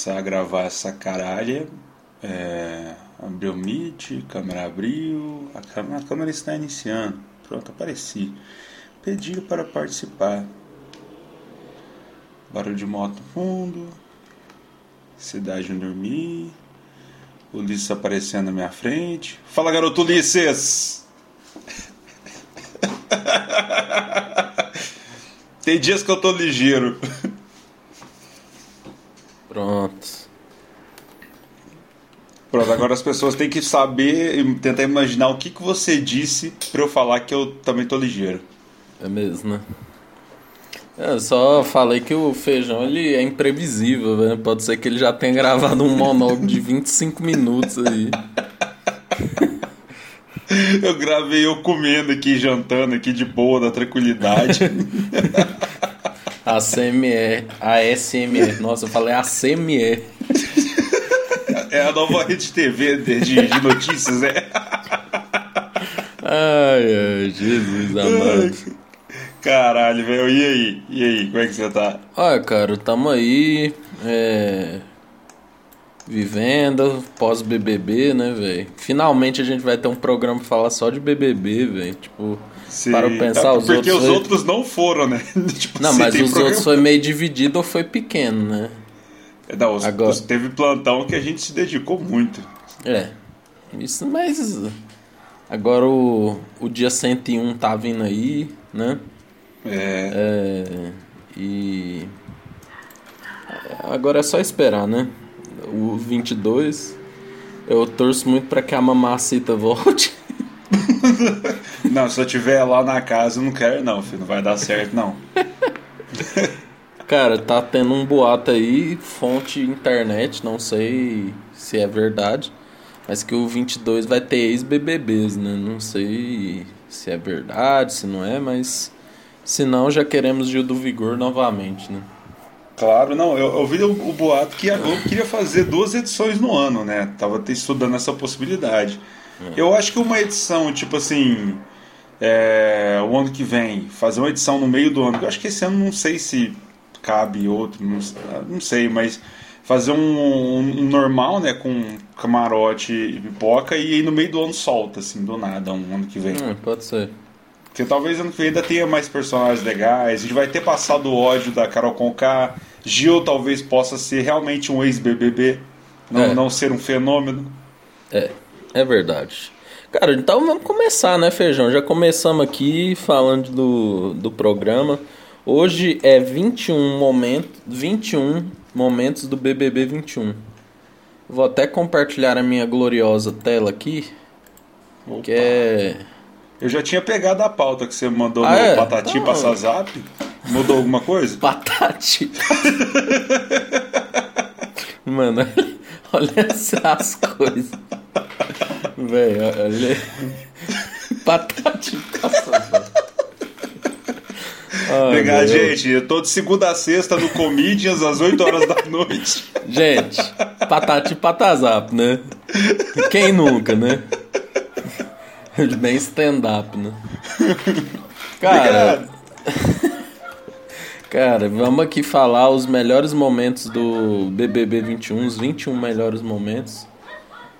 começar a gravar essa caralha. É, abriu o Meet, câmera abriu, a câmera, a câmera está iniciando. Pronto, apareci. Pedir para participar. Barulho de moto fundo. Cidade dormir. Ulisses aparecendo na minha frente. Fala garoto Ulisses! Tem dias que eu tô ligeiro. Pronto. Pronto, agora as pessoas têm que saber e tentar imaginar o que, que você disse pra eu falar que eu também tô ligeiro. É mesmo, né? Eu só falei que o feijão ele é imprevisível, né? Pode ser que ele já tenha gravado um monólogo de 25 minutos aí. Eu gravei eu comendo aqui, jantando aqui de boa, na tranquilidade. ACMR, ASMR. Nossa, eu falei ACMR. É a nova rede TV de, de, de notícias, né? Ai, ai, Jesus amado. Caralho, velho. E aí? E aí, como é que você tá? Olha, cara, tamo aí. É... Vivendo, pós-BBB, né, velho? Finalmente a gente vai ter um programa pra falar só de BBB, velho. Tipo, Sim, para pensar, tá, os porque outros. os foi- outros não foram, né? Tipo, Não, mas os programa- outros foi meio dividido ou foi pequeno, né? Não, os, Agora- os- teve plantão que a gente se dedicou muito. É. Isso, mas. Agora o, o dia 101 tá vindo aí, né? É, É, e. Agora é só esperar, né? O 22. Eu torço muito pra que a mamacita volte. Não, se eu tiver lá na casa, eu não quero, não, filho. Não vai dar certo, não. Cara, tá tendo um boato aí, fonte internet, não sei se é verdade, mas que o 22 vai ter ex-BBBs, né? Não sei se é verdade, se não é, mas se não, já queremos Gil do Vigor novamente, né? Claro, não. Eu, eu vi o, o boato que a Globo queria fazer duas edições no ano, né? Tava estudando essa possibilidade. Eu acho que uma edição, tipo assim, é, o ano que vem, fazer uma edição no meio do ano. Eu acho que esse ano não sei se cabe outro, não, não sei, mas fazer um, um- um normal, né, com camarote e pipoca e aí no meio do ano solta, assim, do nada, um ano que vem. Hum, pode ser. Porque talvez ano que vem ainda tenha mais personagens legais. A gente vai ter passado o ódio da Carol Conká. Gil talvez possa ser realmente um ex-BBB. Não, É. não ser um fenômeno. É, é verdade. Cara, então vamos começar, né, Feijão? Já começamos aqui falando do, do programa. Hoje é 21 momentos, 21 momentos do BBB 21. Vou até compartilhar a minha gloriosa tela aqui, que é Eu já tinha pegado a pauta que você mandou Ah, no é? Patati Então- passar zap. Mudou alguma coisa? Patati. Mano, olha essas coisas. Velho, olha. Patati passa. Ai, Pegar, meu. gente, eu tô de segunda a sexta no Comedians às 8 horas da noite. Gente, patati patazap, né? Quem nunca, né? Bem stand-up, né? Cara, cara, vamos aqui falar os melhores momentos do BBB 21, os 21 melhores momentos.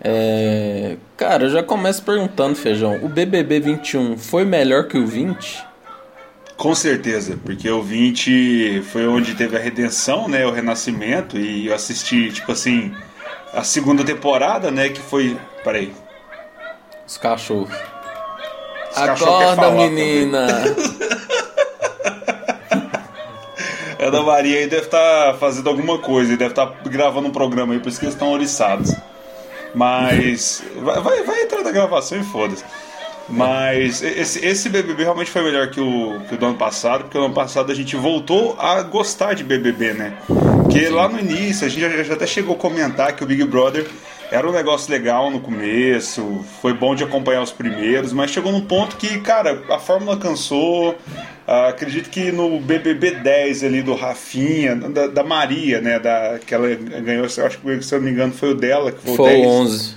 É, cara, eu já começo perguntando, Feijão, o BBB 21 foi melhor que o 20? Com certeza, porque o 20 foi onde teve a redenção, né, o renascimento, e eu assisti, tipo assim, a segunda temporada, né, que foi... Peraí. Os cachorros. Os cachorros Acorda, menina! A Ana Maria aí deve estar fazendo alguma coisa, deve estar gravando um programa aí, por isso que eles estão oriçados. Mas. Vai, vai, vai entrar na gravação e foda-se. Mas esse, esse BBB realmente foi melhor que o, que o do ano passado, porque o ano passado a gente voltou a gostar de BBB, né? Porque lá no início a gente já, já até chegou a comentar que o Big Brother era um negócio legal no começo, foi bom de acompanhar os primeiros, mas chegou num ponto que, cara, a fórmula cansou. Ah, acredito que no BBB 10 ali do Rafinha, da, da Maria, né? Da, que ela ganhou, acho que se eu não me engano foi o dela, que foi, Foi o 10. o 11.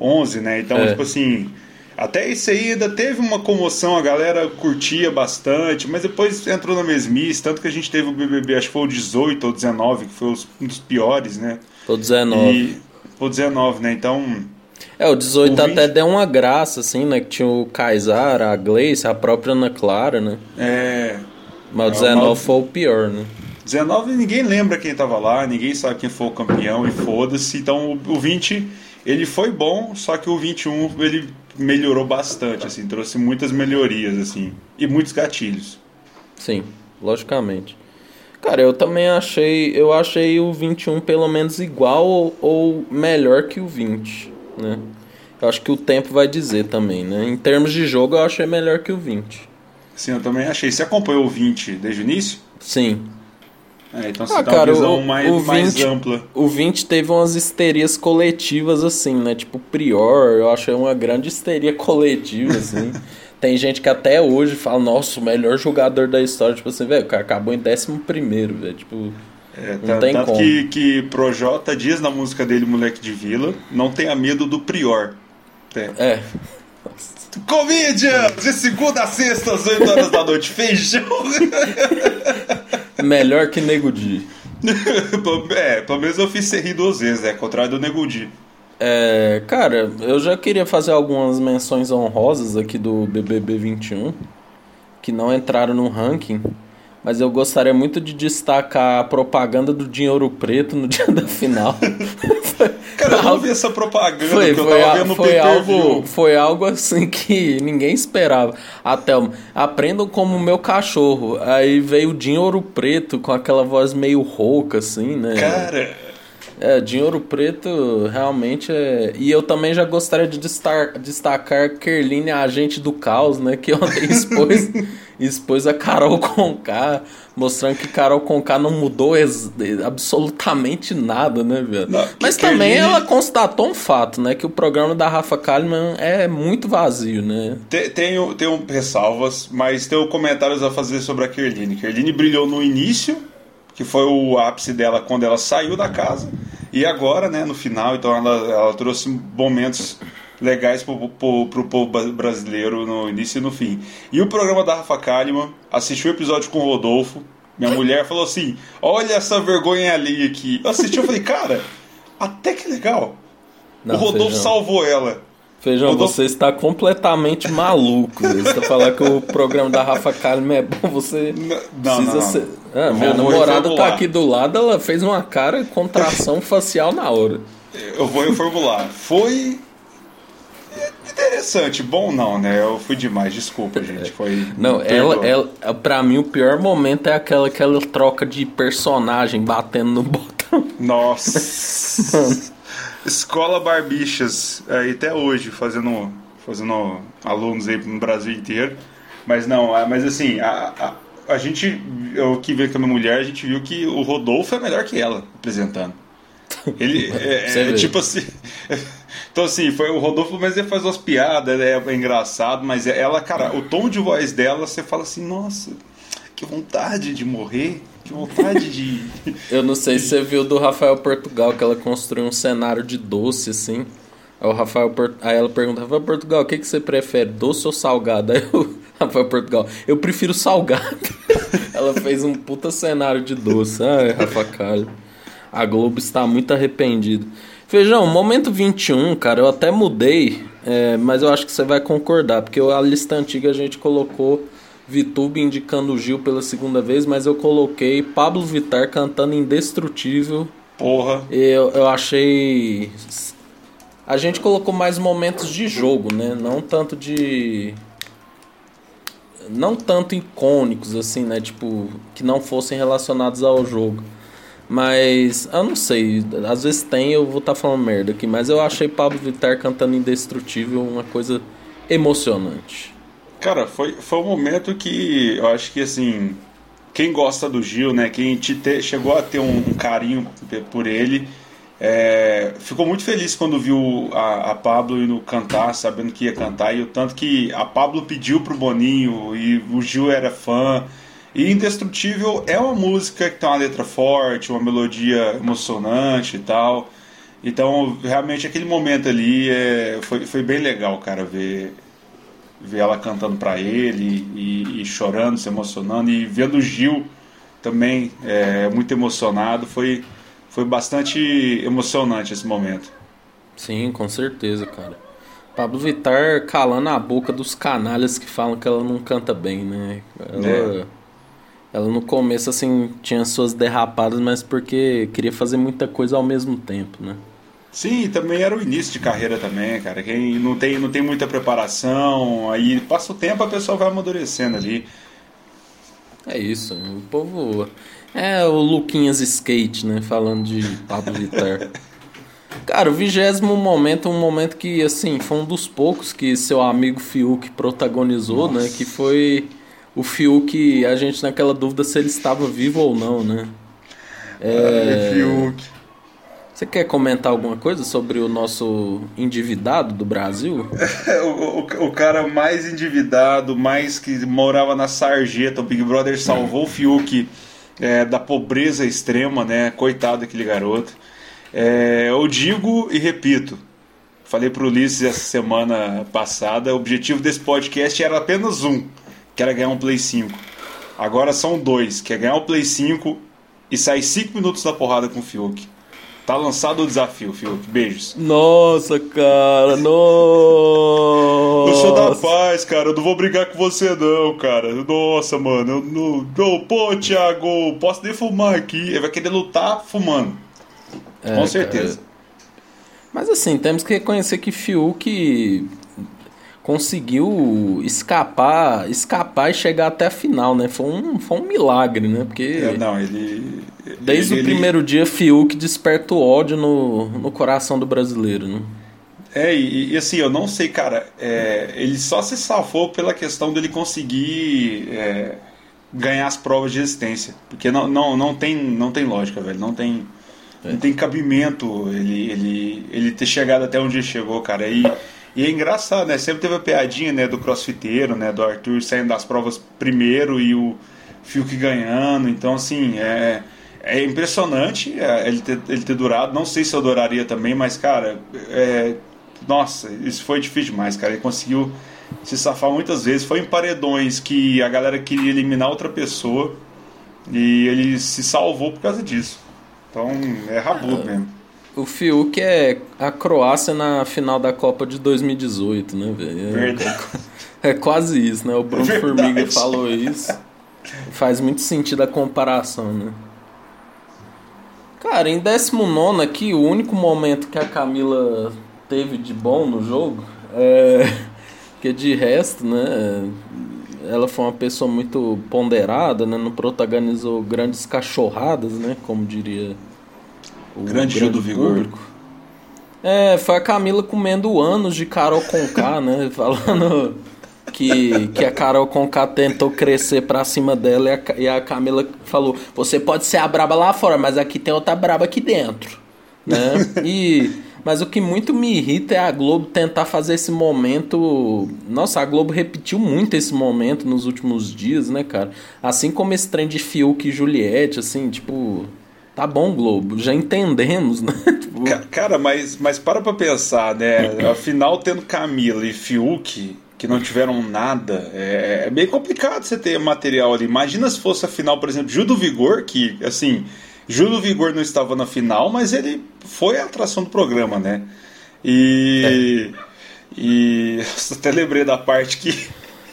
11, né? Então, É. tipo assim, até isso aí ainda teve uma comoção, a galera curtia bastante, mas depois entrou na mesmice, tanto que a gente teve o BBB, acho que foi o 18 ou 19, que foi um dos piores, né? Tô 19. E, o 19, né? Então. É, o 18 o 20... até deu uma graça, assim, né? Que tinha o Kaysar, a Gleice, a própria Ana Clara, né? É. Mas o 19 é, foi o pior, né? 19 ninguém lembra quem tava lá, ninguém sabe quem foi o campeão e foda-se. Então o 20 ele foi bom, só que o 21 ele melhorou bastante, assim, trouxe muitas melhorias, assim, e muitos gatilhos. Sim, logicamente. Cara, eu também achei, eu achei o 21 pelo menos igual ou, ou melhor que o 20, né? Eu acho que o tempo vai dizer também, né? Em termos de jogo, eu achei melhor que o 20. Sim, eu também achei. Você acompanhou o 20 desde o início? Sim. É, então você ah, dá cara, uma visão o, mais, o 20, mais ampla. O 20 teve umas histerias coletivas, assim, né? Tipo, Prior, eu acho uma grande histeria coletiva, assim. Tem gente que até hoje fala, nossa, o melhor jogador da história. Tipo assim, velho, o cara acabou em 11 primeiro, velho. Tipo. É, não tá, tem tanto como. que, que Projota diz na música dele, Moleque de Vila, não tenha medo do Prior. É. é. Comedians! De segunda a sexta, às 8 horas da noite. Feijão! Melhor que Nego Di. é, pelo menos eu fiz ser rir duas vezes, é, contrário do Nego Di. É, cara, eu já queria fazer algumas menções honrosas aqui do BBB 21 que não entraram no ranking, mas eu gostaria muito de destacar a propaganda do Dinheiro Preto no dia da final. Cara, eu não vi essa propaganda foi, que eu foi, tava vendo foi algo, foi algo assim que ninguém esperava. Até aprendam como meu cachorro. Aí veio o Dinheiro Preto com aquela voz meio rouca assim, né? Cara, é, de Ouro Preto realmente é. E eu também já gostaria de destacar, destacar Kerline, a agente do caos, né? Que ontem expôs, expôs a Carol Conká, mostrando que Carol Conká não mudou absolutamente nada, né, velho? Mas também ela constatou um fato, né? Que o programa da Rafa Kalimann é muito vazio, né? Tem, tem, tem ressalvas, mas tem comentários a fazer sobre a Kerline. Kerline brilhou no início que foi o ápice dela quando ela saiu da casa. E agora, né, no final, então ela, ela trouxe momentos legais para o povo brasileiro no início e no fim. E o programa da Rafa Kalimann, assisti o episódio com o Rodolfo, minha mulher falou assim, olha essa vergonha ali aqui. Eu assisti, eu falei, cara, até que legal. Não, o Rodolfo salvou ela. Feijão, você está completamente maluco. Você está falando que o programa da Rafa Kalimann é bom, você não, precisa não, não. ser... Ah, minha namorada tá aqui do lado, ela fez uma cara contração facial na hora. Eu vou reformular. Foi interessante, bom não, né? Eu fui demais, desculpa, gente. Foi. Não, ela, ela, pra mim o pior momento é aquela aquela troca de personagem batendo no botão. Nossa. Escola Barbichas, aí até hoje, fazendo, fazendo alunos aí no Brasil inteiro. Mas não, mas assim, a, a a gente, eu que veio com a minha mulher, a gente viu que o Rodolfo é melhor que ela apresentando. Ele é, é tipo assim. Então, assim, foi o Rodolfo, mas ele faz umas piadas, é, é engraçado, mas é, ela, cara, o tom de voz dela, você fala assim, nossa, que vontade de morrer, que vontade de. Eu não sei se você viu do Rafael Portugal, que ela construiu um cenário de doce, assim. Aí, o Rafael, aí ela pergunta, Rafael Portugal, o que, que você prefere, doce ou salgado? Aí o Rafael Portugal, eu prefiro salgado. ela fez um puta cenário de doce. Ai, Rafa Calho. A Globo está muito arrependida. Feijão, momento 21, cara, eu até mudei, é, mas eu acho que você vai concordar, porque a lista antiga a gente colocou Vitube indicando o Gil pela segunda vez, mas eu coloquei Pablo Vittar cantando Indestrutível. Porra. Eu, eu achei a gente colocou mais momentos de jogo, né? Não tanto de. Não tanto icônicos, assim, né? Tipo, que não fossem relacionados ao jogo. Mas, eu não sei, às vezes tem, eu vou estar tá falando merda aqui, mas eu achei Pablo Vittar cantando Indestrutível uma coisa emocionante. Cara, foi, foi um momento que eu acho que, assim, quem gosta do Gil, né, quem te te, chegou a ter um, um carinho por ele, é, ficou muito feliz quando viu a, a, Pablo indo cantar, sabendo que ia cantar, e o tanto que a Pablo pediu pro Boninho e o Gil era fã. E Indestrutível é uma música que tem uma letra forte, uma melodia emocionante e tal. Então, realmente, aquele momento ali é, foi, foi bem legal, cara, ver, ver ela cantando para ele e, e, chorando, se emocionando. E vendo o Gil também é, muito emocionado, foi, foi bastante emocionante esse momento. Sim, com certeza, cara. Pablo Vittar calando a boca dos canalhas que falam que ela não canta bem, né? Ela, é. ela no começo, assim, tinha suas derrapadas, mas porque queria fazer muita coisa ao mesmo tempo, né? Sim, também era o início de carreira também, cara. Quem não tem, não tem muita preparação, aí passa o tempo a pessoa vai amadurecendo ali. É isso, o povo. É o Luquinhas Skate, né? Falando de Pablo Vittar. Cara, o vigésimo momento, um momento que, assim, foi um dos poucos que seu amigo Fiuk protagonizou? Nossa. né? Que foi o Fiuk, a gente naquela dúvida se ele estava vivo ou não, né? É... Fiuk. Você quer comentar alguma coisa sobre o nosso endividado do Brasil? o, o, o, cara mais endividado, mais que morava na sarjeta, o Big Brother salvou o Fiuk é, da pobreza extrema, né? Coitado daquele garoto. É, eu digo e repito, falei pro Ulisses essa semana passada, o objetivo desse podcast era apenas um, que era ganhar um Play 5. Agora são dois, que é ganhar o um Play 5 e sair 5 minutos da porrada com o Fiuk. Tá lançado o desafio, Fiuk. Beijos. Nossa, cara, nossa. Eu sou da paz, cara. Eu não vou brigar com você, não, cara. Nossa, mano. Eu não. Oh, pô, Thiago, posso nem fumar aqui. Ele vai querer lutar fumando. É, com certeza. Cara. Mas assim, temos que reconhecer que Fiuk conseguiu escapar, escapar e chegar até a final, né? Foi um, foi um milagre, né? Porque é, não, ele desde ele, o primeiro dia Fiuk desperta o ódio no, no coração do brasileiro, né? É, e, e assim, eu não sei, cara, é, ele só se safou pela questão dele conseguir é, ganhar as provas de resistência, porque não, não, não, tem, não tem lógica, velho, não tem, é. não tem cabimento ele, ele, ele ter chegado até onde ele chegou, cara, e e é engraçado, né? Sempre teve a piadinha, né, do crossfiteiro, né, do Arthur saindo das provas primeiro e o Fiuk ganhando. Então, assim, é, é impressionante é, ele, ter, ele ter durado. Não sei se eu adoraria também, mas, cara, é, nossa, isso foi difícil demais, cara. Ele conseguiu se safar muitas vezes. Foi em paredões que a galera queria eliminar outra pessoa e ele se salvou por causa disso. Então, é rabudo mesmo o Fiuk é a Croácia na final da Copa de 2018, né, velho? É, Verdade. É, quase isso, né? O Bruno Verdade. Formiga falou isso. Faz muito sentido a comparação, né? Cara, em 19 aqui, o único momento que a Camila teve de bom no jogo é. que de resto, né? Ela foi uma pessoa muito ponderada, né? Não protagonizou grandes cachorradas, né? Como diria o grande, grande do vigor. Público. É, foi a Camila comendo anos de Carol Conká, né? Falando que, que a Carol Conká tentou crescer pra cima dela e a, e a Camila falou: Você pode ser a braba lá fora, mas aqui tem outra braba aqui dentro. Né? E. Mas o que muito me irrita é a Globo tentar fazer esse momento. Nossa, a Globo repetiu muito esse momento nos últimos dias, né, cara? Assim como esse trem de Fiuk e Juliette, assim, tipo. Tá bom, Globo, já entendemos, né? tipo... Cara, mas, mas para pra pensar, né? Afinal, tendo Camila e Fiuk, que não tiveram nada, é, é bem complicado você ter material ali. Imagina se fosse a final, por exemplo, Gil do Vigor, que, assim, Gil do Vigor não estava na final, mas ele foi a atração do programa, né? E. É. E. Eu até lembrei da parte que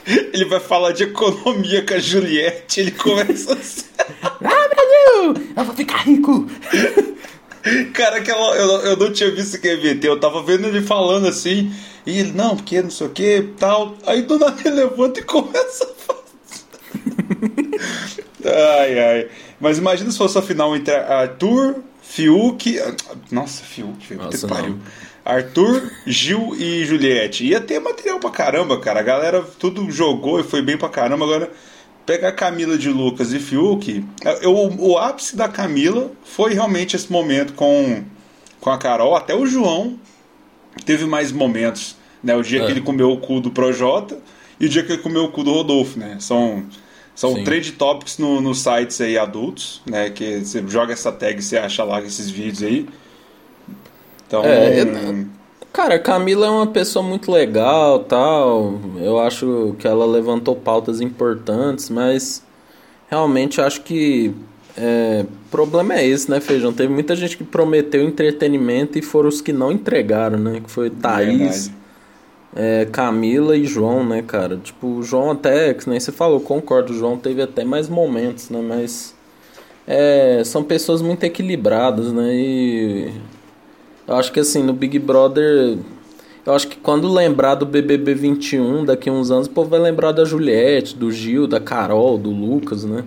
ele vai falar de economia com a Juliette, ele começa assim. ah, Brasil! Eu vou ficar rico! Cara, aquela, eu, eu não tinha visto que EVT, eu tava vendo ele falando assim, e ele, não, porque não sei o que, tal. Aí do nada ele levanta e começa a fazer. ai, ai. Mas imagina se fosse a final entre Arthur, Fiuk. Nossa, Fiuk, Nossa, pariu. Arthur, Gil e Juliette. Ia ter material pra caramba, cara. A galera tudo jogou e foi bem pra caramba. Agora, pegar Camila de Lucas e Fiuk. Eu, o ápice da Camila foi realmente esse momento com, com a Carol. Até o João teve mais momentos. Né? O dia é. que ele comeu o cu do Projota e o dia que ele comeu o cu do Rodolfo, né? São. São trade topics no, nos sites aí adultos, né? Que você joga essa tag e você acha lá esses vídeos aí. Então. É, eu, cara, Camila é uma pessoa muito legal tal. Eu acho que ela levantou pautas importantes, mas realmente acho que É, problema é esse, né, Feijão? Teve muita gente que prometeu entretenimento e foram os que não entregaram, né? Que foi Thaís, é, Camila e João, né, cara? Tipo, o João até, que nem você falou, concordo, o João teve até mais momentos, né? Mas é, são pessoas muito equilibradas, né? E eu acho que assim, no Big Brother. Eu acho que quando lembrar do BBB 21, daqui a uns anos, o povo vai lembrar da Juliette, do Gil, da Carol, do Lucas, né?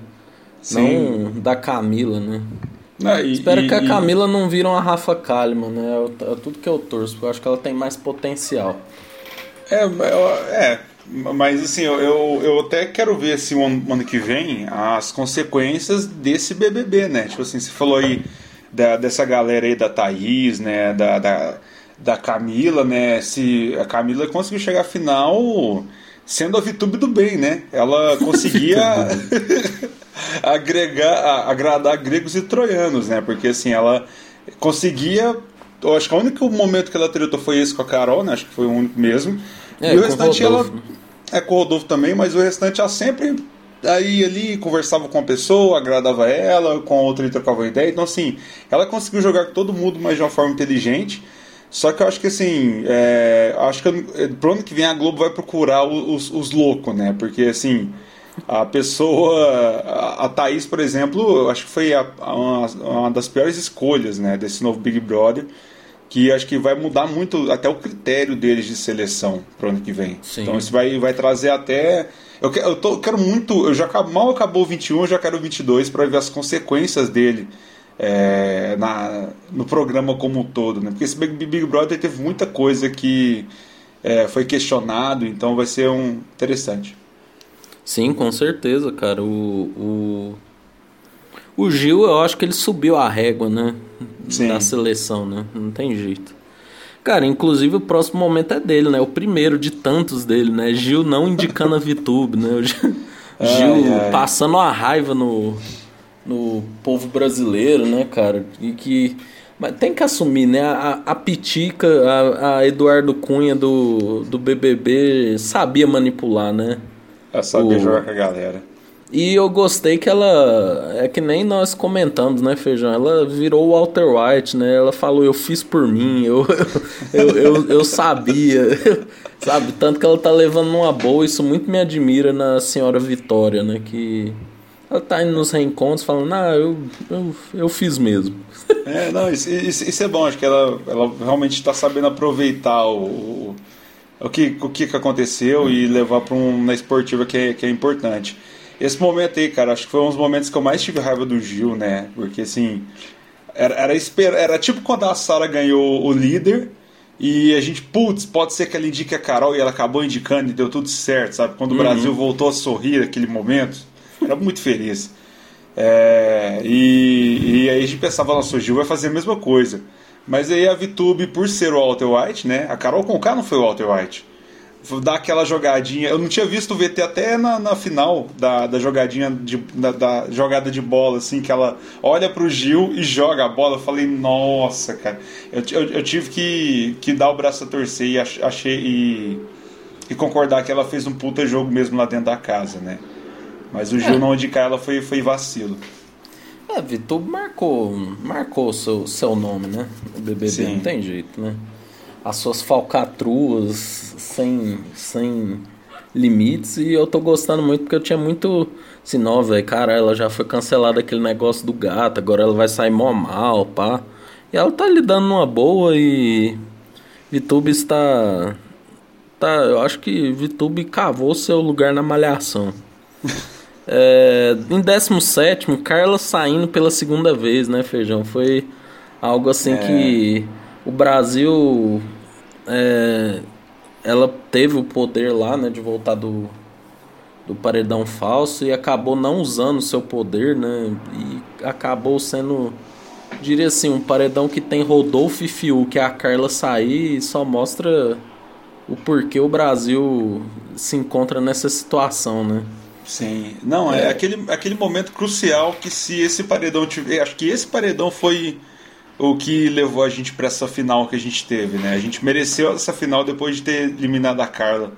Sim. Não da Camila, né? Ah, e, Espero e, que a Camila e... não vire uma Rafa Kalimann, né? É, tudo que eu torço, porque eu acho que ela tem mais potencial. É, é mas assim, eu, eu até quero ver assim, o ano, ano que vem as consequências desse BBB, né? Tipo assim, você falou aí da, dessa galera aí da Thaís, né? Da, da, da Camila, né? Se a Camila conseguiu chegar à final sendo a VTube do bem, né? Ela conseguia agregar, agradar gregos e troianos, né? Porque assim, ela conseguia. Eu acho que o único momento que ela tretou foi esse com a Carol, né? Acho que foi o único mesmo. É, e o restante ela. É com o Rodolfo também, mas o restante ela sempre aí ali conversava com a pessoa, agradava ela, com a outra ele trocava uma ideia. Então, assim, ela conseguiu jogar com todo mundo, mas de uma forma inteligente. Só que eu acho que assim, é, acho que pro ano que vem a Globo vai procurar os, os loucos, né? Porque assim, a pessoa, a, a Thaís, por exemplo, acho que foi a, a, uma, uma das piores escolhas, né, desse novo Big Brother que acho que vai mudar muito até o critério deles de seleção para o ano que vem. Sim. Então isso vai, vai trazer até. Eu, eu, tô, quero muito. Eu já mal acabou o 21, eu já quero o 22 para ver as consequências dele é, na, no programa como um todo. Né? Porque esse Big, Big Brother teve muita coisa que é, foi questionado, então vai ser um interessante. Sim, com certeza, cara. O, o, o Gil, eu acho que ele subiu a régua, né? Sim. Da seleção, né? Não tem jeito. Cara, inclusive o próximo momento é dele, né? O primeiro de tantos dele, né? Gil não indicando a VTube, né? Gil ai, ai. passando a raiva no, no povo brasileiro, né, cara? E que. Mas tem que assumir, né? A, a Pitica, a, a Eduardo Cunha do, do BBB sabia manipular, né? Ela sabia o... jogar com a galera. E eu gostei que ela. É que nem nós comentamos, né, Feijão? Ela virou o Walter White, né? Ela falou, eu fiz por mim, eu, eu, eu, eu, sabia. Sabe? Tanto que ela tá levando numa boa, isso muito me admira na senhora Vitória, né? Que ela tá indo nos reencontros falando, ah, eu, eu, eu fiz mesmo. É, não, isso, isso, isso é bom, acho que ela, ela realmente está sabendo aproveitar o, o, que, o que aconteceu e levar para um, uma esportiva que é, que é importante. Esse momento aí, cara, acho que foi um dos momentos que eu mais tive raiva do Gil, né? Porque assim. Era, era, esper... era tipo quando a Sara ganhou o líder e a gente, putz, pode ser que ela indique a Carol e ela acabou indicando e deu tudo certo, sabe? Quando uhum. o Brasil voltou a sorrir naquele momento, era muito feliz. É, e, e aí a gente pensava, nossa, o Gil vai fazer a mesma coisa. Mas aí a VTube, por ser o Walter White, né? A Carol Conká não foi o Walter White dar aquela jogadinha. Eu não tinha visto o VT até na, na final da, da jogadinha de, da, da, jogada de bola, assim, que ela olha pro Gil e joga a bola. Eu falei, nossa, cara. Eu, eu, eu tive que, que dar o braço a torcer e achei e, e concordar que ela fez um puta jogo mesmo lá dentro da casa, né? Mas o Gil é. não indicar ela foi, foi vacilo. É, Vitor marcou, marcou seu, seu nome, né? O BBB Sim. não tem jeito, né? As suas falcatruas sem, sem limites e eu tô gostando muito porque eu tinha muito assim, não, velho, cara, ela já foi cancelada aquele negócio do gato, agora ela vai sair mó mal, pá. E ela tá lidando numa boa e Vitube está tá, eu acho que Vitube cavou seu lugar na malhação. é, em 17 Carla saindo pela segunda vez, né, Feijão? Foi algo assim é. que o Brasil é, ela teve o poder lá, né, de voltar do, do paredão falso e acabou não usando o seu poder, né, e acabou sendo, diria assim, um paredão que tem Rodolfo e Fiu, que é a Carla sair e só mostra o porquê o Brasil se encontra nessa situação, né. Sim, não, é, é aquele, aquele momento crucial que se esse paredão tiver, acho que esse paredão foi o que levou a gente para essa final que a gente teve, né? A gente mereceu essa final depois de ter eliminado a Carla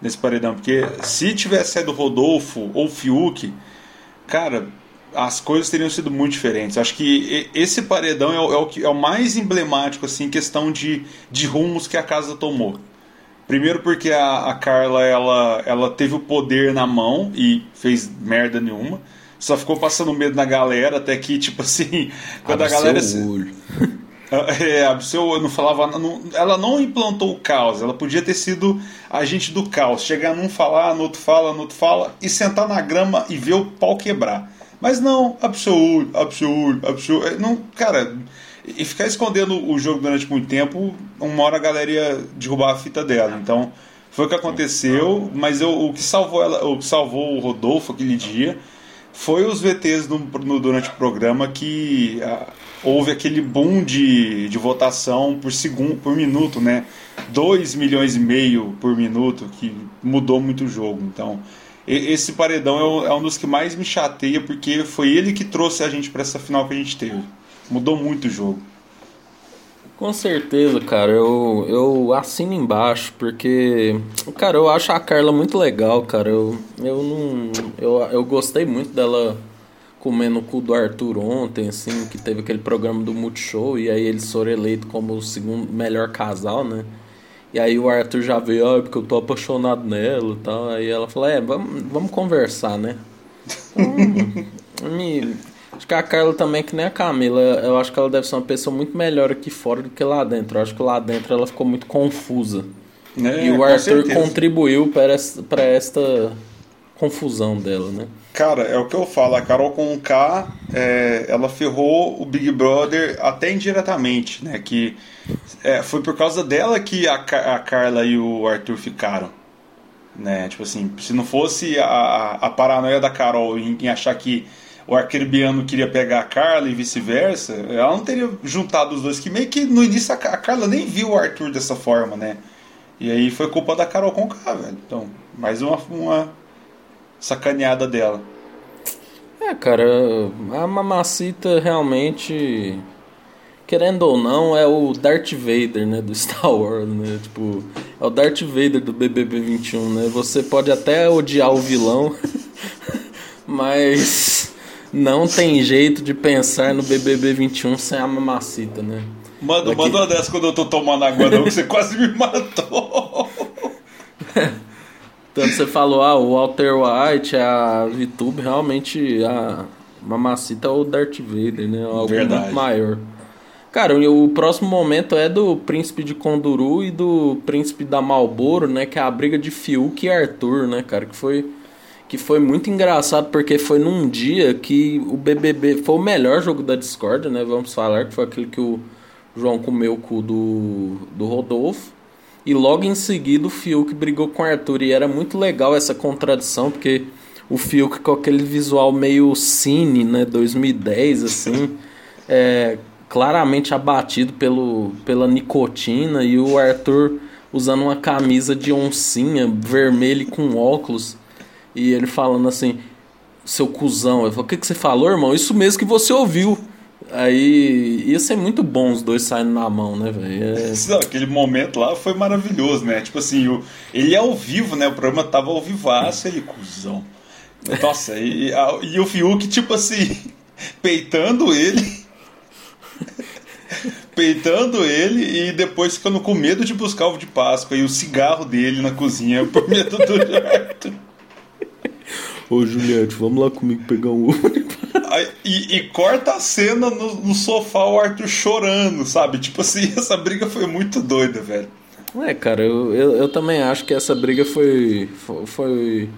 nesse paredão, porque se tivesse saído Rodolfo ou Fiuk, cara, as coisas teriam sido muito diferentes. Acho que esse paredão é o, é o, é o mais emblemático, assim, em questão de, de rumos que a casa tomou. Primeiro porque a, a, Carla ela, ela teve o poder na mão e fez merda nenhuma. Só ficou passando medo na galera, até que, tipo assim, quando Abre a galera. Seu olho. É, eu não falava. Não, ela não implantou o caos, ela podia ter sido agente do caos. Chegar num falar, no outro fala, no outro fala, e sentar na grama e ver o pau quebrar. Mas não, absurdo, absurdo, absurdo. É, não, cara, e ficar escondendo o jogo durante muito tempo, uma hora a galera ia derrubar a fita dela. Então, foi o que aconteceu, mas eu, o que salvou ela, o que salvou o Rodolfo aquele dia foi os VTs no, no durante o programa que a, houve aquele boom de, de votação por segundo, por minuto, né? 2 milhões e meio por minuto, que mudou muito o jogo. Então, esse paredão é, é um dos que mais me chateia, porque foi ele que trouxe a gente para essa final que a gente teve. Mudou muito o jogo. Com certeza, cara, eu, eu assino embaixo, porque, cara, eu acho a Carla muito legal, cara. Eu, eu não. Eu, eu gostei muito dela comendo o cu do Arthur ontem, assim, que teve aquele programa do Multishow, e aí eles foram eleitos como o segundo melhor casal, né? E aí o Arthur já veio, ah, porque eu tô apaixonado nela e tal. Aí ela falou, é, vamos, vamos conversar, né? Então, me, Acho que a Carla também, que nem a Camila, eu acho que ela deve ser uma pessoa muito melhor aqui fora do que lá dentro. Eu acho que lá dentro ela ficou muito confusa. É, e o Arthur contribuiu para esta, para esta confusão dela, né? Cara, é o que eu falo, a Carol com K, é, ela ferrou o Big Brother até indiretamente, né? Que é, foi por causa dela que a, a Carla e o Arthur ficaram. Né? Tipo assim, se não fosse a, a paranoia da Carol em, em achar que o arquerbiano queria pegar a Carla e vice-versa, ela não teria juntado os dois, que meio que no início a Carla nem viu o Arthur dessa forma, né? E aí foi culpa da Carol Conká, velho. Então, mais uma, uma sacaneada dela. É, cara, a Mamacita realmente, querendo ou não, é o Darth Vader, né, do Star Wars, né? Tipo, é o Darth Vader do BBB 21, né? Você pode até odiar o vilão, mas não tem jeito de pensar no BBB 21 sem a mamacita, né? Manda, Daqui... manda uma dessa quando eu tô tomando água não, que você quase me matou. Tanto você falou, ah, o Walter White, a VTube, realmente a mamacita é o Darth Vader, né? Algo Verdade. muito maior. Cara, o próximo momento é do Príncipe de Conduru e do Príncipe da Malboro, né? Que é a briga de Fiuk e Arthur, né, cara? Que foi que foi muito engraçado porque foi num dia que o BBB foi o melhor jogo da Discord, né? Vamos falar que foi aquele que o João comeu o cu do, do Rodolfo. E logo em seguida o Fiuk brigou com o Arthur. E era muito legal essa contradição, porque o Fiuk com aquele visual meio cine, né? 2010, assim. é, claramente abatido pelo, pela nicotina. E o Arthur usando uma camisa de oncinha vermelha com óculos. E ele falando assim, seu cuzão. Eu falei, o que, que você falou, irmão? Isso mesmo que você ouviu. Aí ia ser muito bom os dois saindo na mão, né, velho? É... Aquele momento lá foi maravilhoso, né? Tipo assim, o, ele é ao vivo, né? O programa tava ao vivaço, ele, cuzão. Nossa, e, a, e o Fiuk, tipo assim, peitando ele. peitando ele e depois ficando com medo de buscar ovo de Páscoa e o cigarro dele na cozinha por medo do Arthur. Ô Juliette, vamos lá comigo pegar um ovo. E, e, corta a cena no, no, sofá, o Arthur chorando, sabe? Tipo assim, essa briga foi muito doida, velho. É, cara, eu, eu, eu também acho que essa briga foi, foi, foi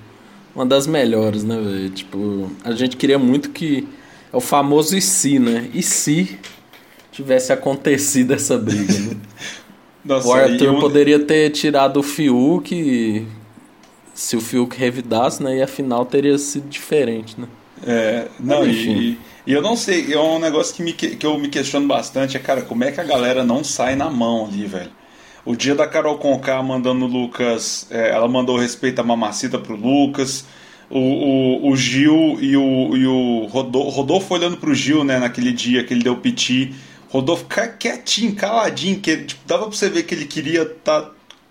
uma das melhores, né, velho? Tipo, a gente queria muito que. É o famoso e se, né? E se tivesse acontecido essa briga, né? Nossa, o Arthur eu... poderia ter tirado o Fiuk se o Fiuk revidasse, né? E a final teria sido diferente, né? É, não, e, e, eu não sei, é um negócio que, me, que eu me questiono bastante, é, cara, como é que a galera não sai na mão ali, velho? O dia da Carol Conká mandando o Lucas, é, ela mandou respeito à mamacita pro Lucas, o, o, o Gil e o, e o Rodolfo, Rodolfo olhando pro Gil, né, naquele dia que ele deu piti, Rodolfo quietinho, caladinho, que tipo, dava pra você ver que ele queria tá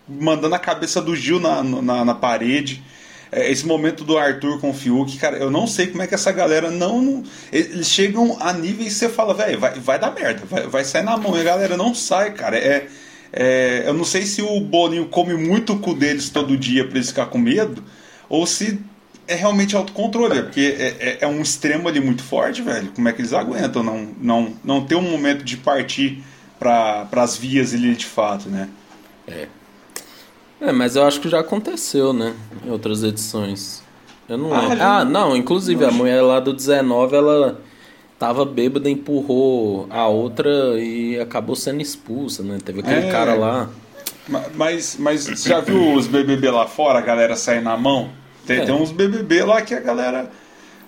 mandando a cabeça do Gil na, na, na parede. é, esse momento do Arthur com o Fiuk, cara, eu não sei como é que essa galera não. eles chegam a níveis que você fala, velho, vai, vai dar merda, vai, vai sair na mão. E a galera não sai, cara. É, é, eu não sei se o Boninho come muito o cu deles todo dia pra eles ficar com medo, ou se é realmente autocontrole, porque é, é, é, um extremo ali muito forte, velho. Como é que eles aguentam não, não, não ter um momento de partir para as vias ali de fato, né? É. É, mas eu acho que já aconteceu, né? Em outras edições. Eu não ah, ah, não, inclusive a mulher lá do 19, ela tava bêbada, empurrou a outra e acabou sendo expulsa, né? Teve aquele é, cara lá. Mas, mas você já viu os BBB lá fora, a galera sair na mão? Tem, é. tem uns BBB lá que a galera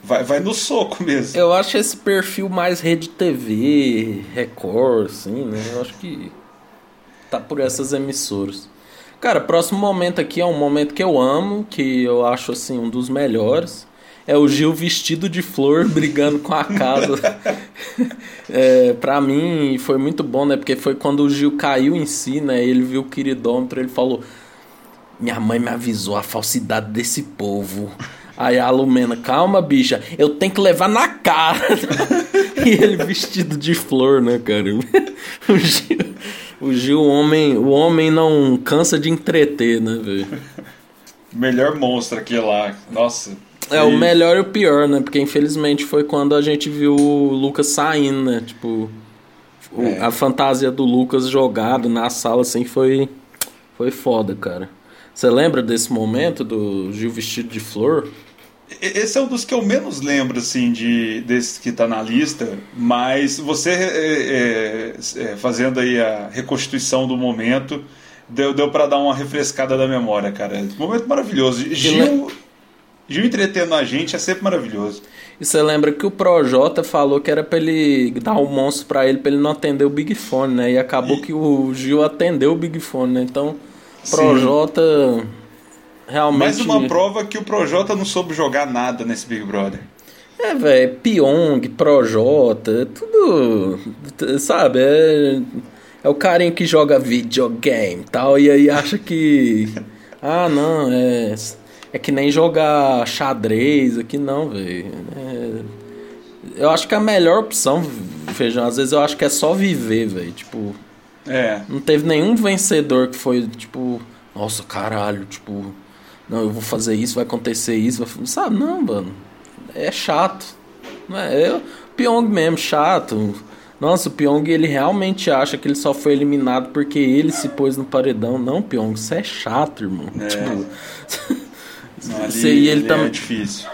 vai, vai no soco mesmo. Eu acho esse perfil mais rede TV, Record, assim, né? Eu acho que tá por essas emissoras. Cara, próximo momento aqui é um momento que eu amo, que eu acho assim um dos melhores. É o Gil vestido de flor brigando com a casa. é, pra mim foi muito bom, né? Porque foi quando o Gil caiu em si, né? Ele viu o queridômetro, ele falou: Minha mãe me avisou a falsidade desse povo. Aí a Lumena, calma, bicha, eu tenho que levar na cara. e ele vestido de flor, né, cara? o Gil. O Gil, o homem, o homem não cansa de entreter, né, velho? melhor monstro aqui lá. Nossa. É, o melhor e o pior, né? Porque infelizmente foi quando a gente viu o Lucas saindo, né? Tipo, o, é. a fantasia do Lucas jogado na sala, assim, foi, foi foda, cara. Você lembra desse momento do Gil vestido de flor? Esse é um dos que eu menos lembro, assim, de, desse que está na lista, mas você é, é, é, fazendo aí a reconstituição do momento, deu, deu para dar uma refrescada da memória, cara. Momento maravilhoso. Gil, Gil entretendo a gente é sempre maravilhoso. E você lembra que o Projota falou que era pra ele dar um monstro pra ele, pra ele não atender o Big Fone, né? E acabou e... que o Gil atendeu o Big Fone, né? Então, Projota... Sim realmente. Mais uma prova que o Projota não soube jogar nada nesse Big Brother. É, velho, Pyong, Projota, tudo. Sabe? É, é o carinha que joga videogame e tal, e aí acha que. Ah, não, é. É que nem jogar xadrez aqui, não, velho. É, eu acho que a melhor opção, feijão, às vezes eu acho que é só viver, velho. Tipo. É. Não teve nenhum vencedor que foi, tipo. Nossa, caralho, tipo não, eu vou fazer isso, vai acontecer isso, vai... sabe? Não, mano. É chato. Não é? Eu, Pyong mesmo, chato. Nossa, o Pyong ele realmente acha que ele só foi eliminado porque ele se pôs no paredão. Não, Pyong, isso é chato, irmão. É. Tipo, não, ali, ele ali tam... é difícil.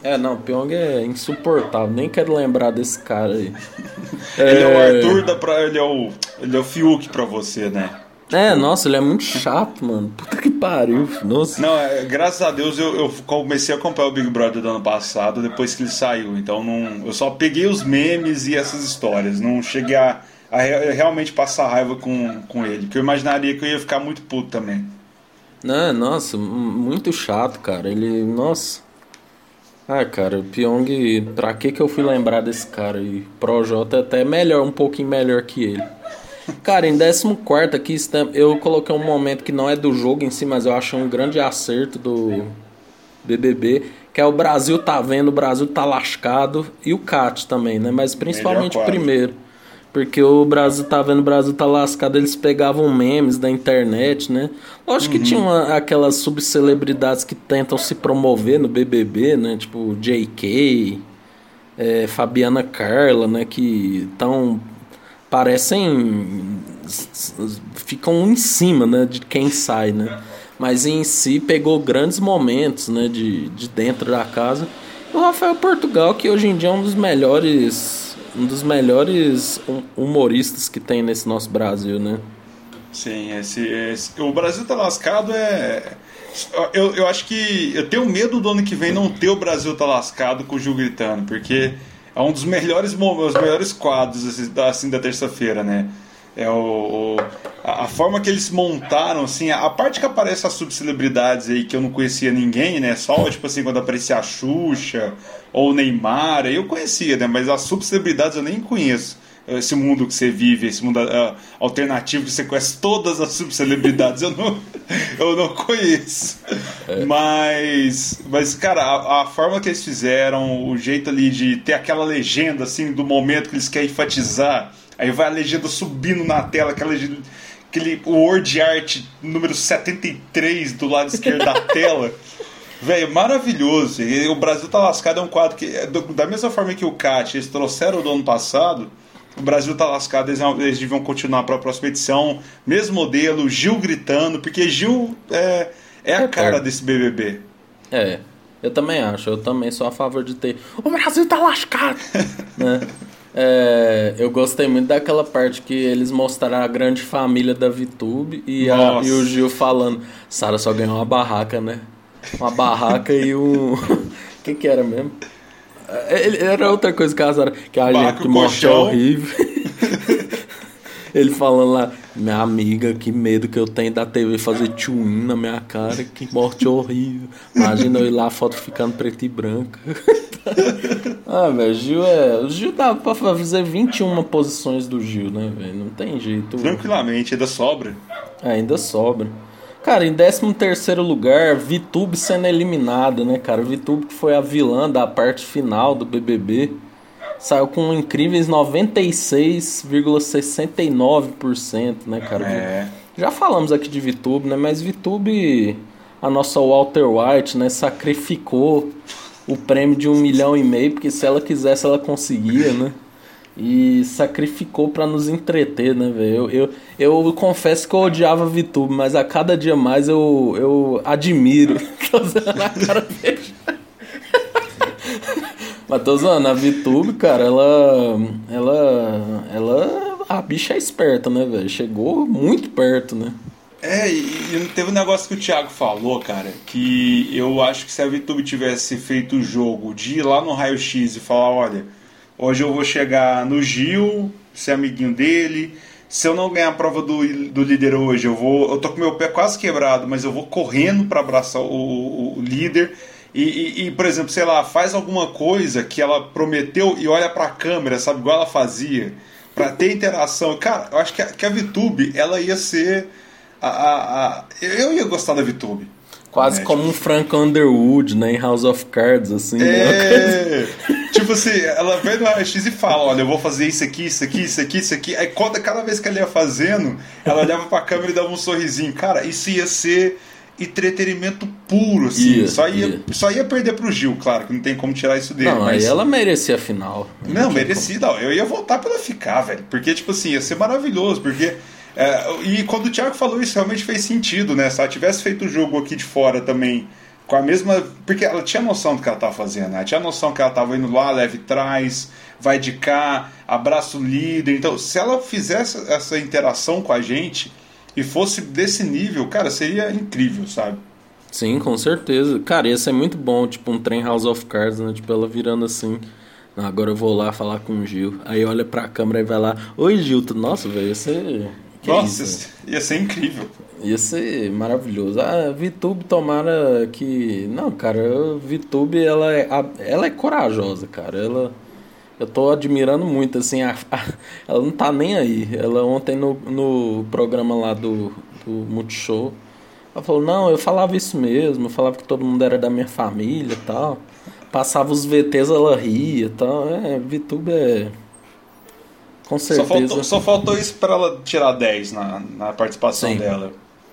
É, não, o Pyong é insuportável. Nem quero lembrar desse cara aí. ele é, é o Arthur da pra... ele é o ele é o Fiuk pra você, né? É, nossa, ele é muito chato, mano. Puta que pariu. Nossa. Não, é, graças a Deus eu, eu, comecei a acompanhar o Big Brother do ano passado, depois que ele saiu. Então não, eu só peguei os memes e essas histórias. Não cheguei a, a realmente passar raiva com, com ele. Porque eu imaginaria que eu ia ficar muito puto também. Não, nossa, muito chato, cara. Ele. Nossa. Ah, cara, o Pyong, pra que que eu fui lembrar desse cara? E Projota é até melhor, um pouquinho melhor que ele. Cara, em 14 aqui eu coloquei um momento que não é do jogo em si, mas eu acho um grande acerto do BBB, que é o Brasil tá vendo, o Brasil tá lascado e o Cat também, né? Mas principalmente o primeiro. Porque o Brasil tá vendo, o Brasil tá lascado, eles pegavam memes da internet, né? Lógico uhum. que tinha uma, aquelas subcelebridades que tentam se promover no BBB, né? Tipo JK, é, Fabiana Carla, né? Que estão parecem ficam em cima né, de quem sai, né? Mas em si pegou grandes momentos né, de, de dentro da casa. E o Rafael Portugal, que hoje em dia é um dos melhores um dos melhores humoristas que tem nesse nosso Brasil, né? Sim, esse, esse o Brasil tá lascado é eu, eu acho que eu tenho medo do ano que vem não ter o Brasil tá lascado com o Gil gritando, porque é um dos melhores os melhores quadros assim, da, assim, da terça-feira, né? É o, o a, a, forma que eles montaram, assim, a, a, parte que aparece as subcelebridades aí que eu não conhecia ninguém, né? Só tipo assim quando aparecia a Xuxa ou o Neymar, eu conhecia, né? Mas as subcelebridades eu nem conheço. Esse mundo que você vive, esse mundo uh, alternativo que você conhece todas as subcelebridades, eu não, eu não conheço. É. Mas, mas cara, a, a, forma que eles fizeram, o jeito ali de ter aquela legenda assim do momento que eles querem enfatizar, aí vai a legenda subindo na tela, aquela legenda, aquele word art número 73 do lado esquerdo da tela. Velho, maravilhoso. E o Brasil tá lascado é um quadro que, da mesma forma que o CAT eles trouxeram do ano passado, o Brasil tá lascado, eles, eles deviam continuar para a próxima edição. Mesmo modelo, Gil gritando, porque Gil é, é a cara desse BBB. É, eu também acho. Eu também sou a favor de ter. O Brasil tá lascado! né? É, eu gostei muito daquela parte que eles mostraram a grande família da VTube e, a, e o Gil falando: Sara só ganhou uma barraca, né? Uma barraca e um. O que, que era mesmo? Ele, era outra coisa que a Sara. Que a gente que é horrível. Ele falando lá, minha amiga, que medo que eu tenho da TV fazer tchuim na minha cara, que morte horrível. Imagina eu ir lá, a foto ficando preta e branca. ah, velho, Gil é. O Gil dá pra fazer 21 posições do Gil, né, velho? Não tem jeito. Tranquilamente, ainda sobra. É, ainda sobra. Cara, em 13 terceiro lugar, Vitube sendo eliminada, né, cara? Vitube que foi a vilã da parte final do BBB. Saiu com incríveis 96,69%, né, cara? É. Já falamos aqui de Vitube, né? Mas Vitube, a nossa Walter White, né, sacrificou o prêmio de um milhão e meio, porque se ela quisesse, ela conseguia, né? E sacrificou para nos entreter, né, velho? Eu, eu, eu, confesso que eu odiava VTube, mas a cada dia mais eu, eu admiro. tô zoando a cara Mas tô zoando, a VTube, cara, ela. Ela. Ela. A bicha é esperta, né, velho? Chegou muito perto, né? É, e teve um negócio que o Thiago falou, cara, que eu acho que se a VTube tivesse feito o jogo de ir lá no raio-x e falar, olha Hoje eu vou chegar no Gil, ser amiguinho dele. Se eu não ganhar a prova do, do líder hoje, eu vou. Eu tô com meu pé quase quebrado, mas eu vou correndo para abraçar o, o líder. E, e, e, por exemplo, sei lá, faz alguma coisa que ela prometeu e olha para a câmera, sabe? Igual ela fazia, para ter interação. Cara, eu acho que a, que a VTube, ela ia ser. A, a, a, eu ia gostar da VTube. Quase né? como tipo... um Frank Underwood, né? Em House of Cards, assim. Né? É. Tipo assim, ela vem no raio-x e fala: Olha, eu vou fazer isso aqui, isso aqui, isso aqui, isso aqui. Aí conta cada vez que ela ia fazendo, ela olhava pra câmera e dava um sorrisinho. Cara, isso ia ser entretenimento puro, assim. Ia, só, ia, só ia perder pro Gil, claro, que não tem como tirar isso dele. Não, mas... aí ela merecia a final. Não, merecia, não. Eu ia voltar pra ela ficar, velho. Porque, tipo assim, ia ser maravilhoso, porque. É, e quando o Thiago falou isso, realmente fez sentido, né? Se ela tivesse feito o jogo aqui de fora também com a mesma. Porque ela tinha noção do que ela estava fazendo, né? Ela tinha noção que ela estava indo lá, leve trás, vai de cá, abraça o líder. Então, se ela fizesse essa interação com a gente e fosse desse nível, cara, seria incrível, sabe? Sim, com certeza. Cara, ia ser muito bom, tipo, um trem House of Cards, né? Tipo, ela virando assim. Agora eu vou lá falar com o Gil. Aí olha pra câmera e vai lá. Oi, Gil. Nossa, velho, ser. Que Nossa, isso? ia ser incrível. Ia ser maravilhoso. A VTube tomara que. Não, cara, a VTube ela é, ela é corajosa, cara. Ela. Eu tô admirando muito, assim, a, a, ela não tá nem aí. Ela ontem no, no programa lá do, do Multishow, ela falou, não, eu falava isso mesmo, eu falava que todo mundo era da minha família e tal. Passava os VTs, ela ria e tal. É, VTube é. Com certeza. Só faltou, só faltou isso pra ela tirar 10 na, na participação Sim. dela.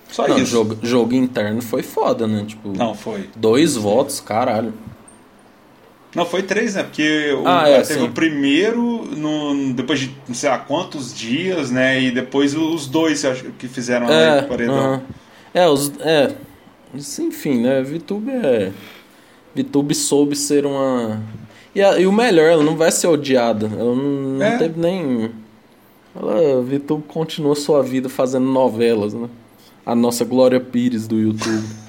Só não, isso. Jogo, jogo interno foi foda, né? Tipo, não, foi. Dois votos, caralho. Não, foi três, né? Porque o, ah, é, teve sim. o primeiro, no, depois de não sei lá quantos dias, né? E depois os dois que fizeram é, o paredão. Uh -huh. É, os. É. Enfim, né? VTube é. VTube soube ser uma. E, a, e o melhor, ela não vai ser odiada. Ela não, não é. teve nem. Ela, VTube continua sua vida fazendo novelas, né? a nossa Glória Pires do YouTube.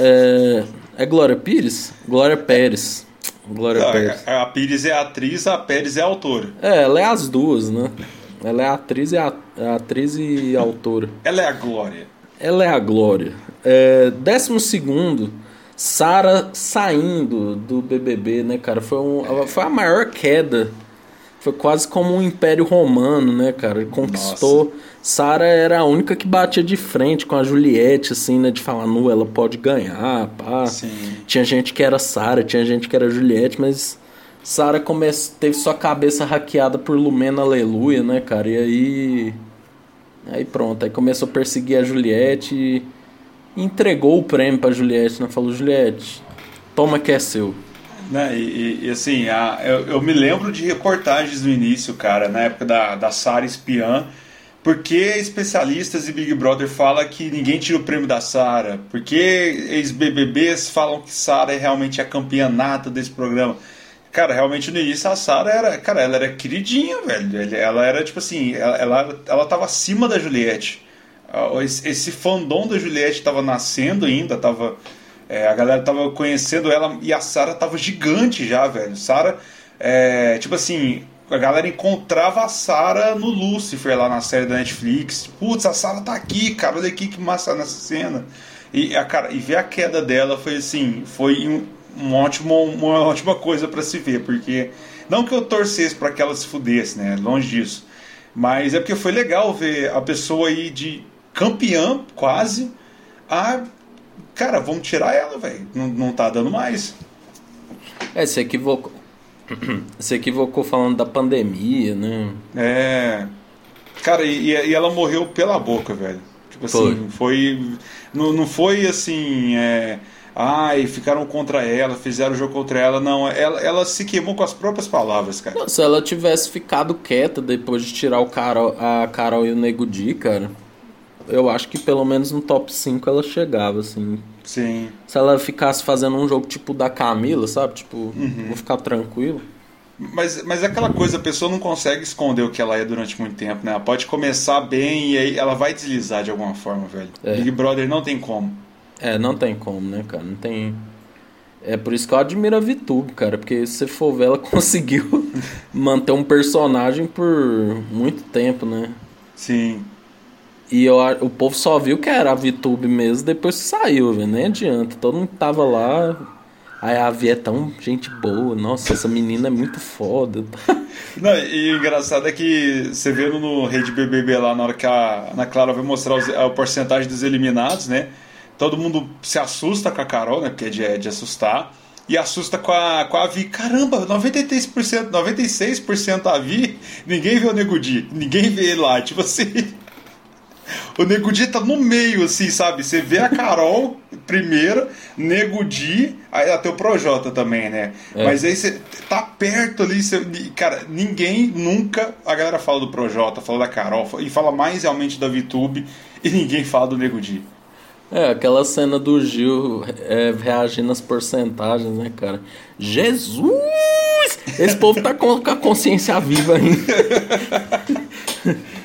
É, é Glória Pires? Glória Pérez. Glória Não, Pérez. A, Pires é a atriz, a Pérez é a autora. É, ela é as duas, né? Ela é atriz e, a, atriz e autora. Ela é a Glória. Ela é a Glória. É, décimo segundo, Sara saindo do BBB, né, cara? Foi, um, foi a maior queda Foi quase como um império romano, né, cara? Ele conquistou. Sara era a única que batia de frente com a Juliette, assim, né? De falar, nu, ela pode ganhar, pá. Sim. Tinha gente que era Sara, tinha gente que era Juliette, mas Sara teve sua cabeça hackeada por Lumena Aleluia, né, cara? E aí. Aí pronto, aí começou a perseguir a Juliette e entregou o prêmio pra Juliette, né? Falou, Juliette, toma que é seu. Né? E, e, assim, a, eu, eu, me lembro de reportagens no início, cara, na época da, da Sara espiã, porque especialistas e Big Brother falam que ninguém tira o prêmio da Sara, porque ex-BBBs falam que Sara é realmente a campeã nata desse programa. Cara, realmente no início a Sara era, cara, ela era queridinha, velho. Ela era tipo assim, ela, ela, ela tava acima da Juliette. Esse, fandom da Juliette tava nascendo ainda, tava é, a galera tava conhecendo ela e a Sara tava gigante já, velho. Sara, é, tipo assim, a galera encontrava a Sara no Lucifer lá na série da Netflix. Putz, a Sara tá aqui, cara, olha aqui que massa nessa cena. E, a, cara, e ver a queda dela foi assim, foi um, um ótimo, uma ótima coisa para se ver, porque não que eu torcesse para que ela se fudesse, né? Longe disso. Mas é porque foi legal ver a pessoa aí de campeã, quase, a cara, vamos tirar ela, velho. Não, não tá dando mais. É, se equivocou. se equivocou falando da pandemia, né? É. Cara, e, e ela morreu pela boca, velho. Tipo assim, foi. foi não, não foi assim. É, ai, ficaram contra ela, fizeram o jogo contra ela. Não, ela, ela se queimou com as próprias palavras, cara. Não, se ela tivesse ficado quieta depois de tirar o Carol, a Carol e o Nego Di, cara eu acho que pelo menos no top 5 ela chegava, assim. Sim. Se ela ficasse fazendo um jogo tipo da Camila, sabe? Tipo, uhum. vou ficar tranquilo. Mas, mas é aquela coisa, a pessoa não consegue esconder o que ela é durante muito tempo, né? Ela pode começar bem e aí ela vai deslizar de alguma forma, velho. É. Big Brother não tem como. É, não tem como, né, cara? Não tem. É por isso que eu admiro a VTube, cara, porque se você for ver, ela conseguiu manter um personagem por muito tempo, né? Sim. E eu, o povo só viu que era a VTube mesmo depois que saiu, velho. Nem adianta. Todo mundo tava lá. Aí a Vi é tão gente boa. Nossa, essa menina é muito foda. Não, e o engraçado é que você vê no Rede BBB lá, na hora que a Ana Clara vai mostrar os, a porcentagem dos eliminados, né? Todo mundo se assusta com a Carol, né? Porque é de, é de assustar. E assusta com a, com a Vi. Caramba, 93%, 96% a Vi. Ninguém vê o Nego. Ninguém vê ele lá. Tipo assim. O Nego Di tá no meio, assim, sabe? Você vê a Carol primeiro, Nego Di, aí até o Projota também, né? É. Mas aí você tá perto ali, você, cara, ninguém nunca. A galera fala do Projota, fala da Carol, e fala mais realmente da VTube, e ninguém fala do Nego Di. É, aquela cena do Gil é, reagindo às porcentagens, né, cara? Jesus! Esse povo tá com a consciência viva ainda.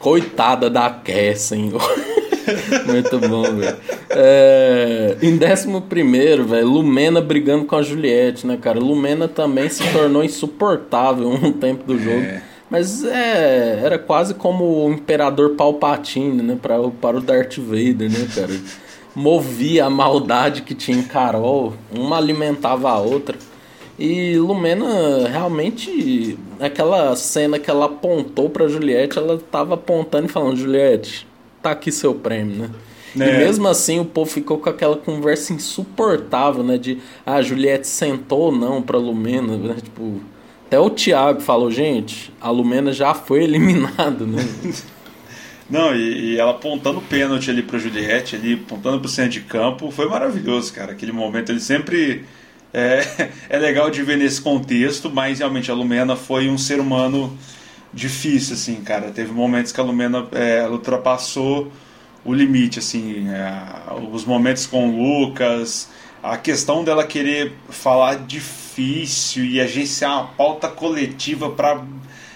Coitada da Kessen. Muito bom, velho. É, em décimo primeiro, velho, Lumena brigando com a Juliette, né, cara? Lumena também se tornou insuportável um tempo do jogo. É. Mas é, era quase como o Imperador Palpatine, né? Pra, para o Darth Vader, né, cara? Movia a maldade que tinha em Carol, uma alimentava a outra. E Lumena realmente, aquela cena que ela apontou pra Juliette, ela tava apontando e falando: Juliette, tá aqui seu prêmio, né? É. E mesmo assim o povo ficou com aquela conversa insuportável, né? De ah, a Juliette sentou ou não pra Lumena, né? Tipo, até o Thiago falou, gente, a Lumena já foi eliminada, né? Não, e, e, ela apontando pênalti ali pra Juliette, ali, apontando pro centro de campo, foi maravilhoso, cara. Aquele momento, ele sempre é, é legal de ver nesse contexto, mas realmente a Lumena foi um ser humano difícil, assim, cara. Teve momentos que a Lumena é, ultrapassou o limite, assim, é, os momentos com o Lucas, a questão dela querer falar difícil e agenciar uma pauta coletiva para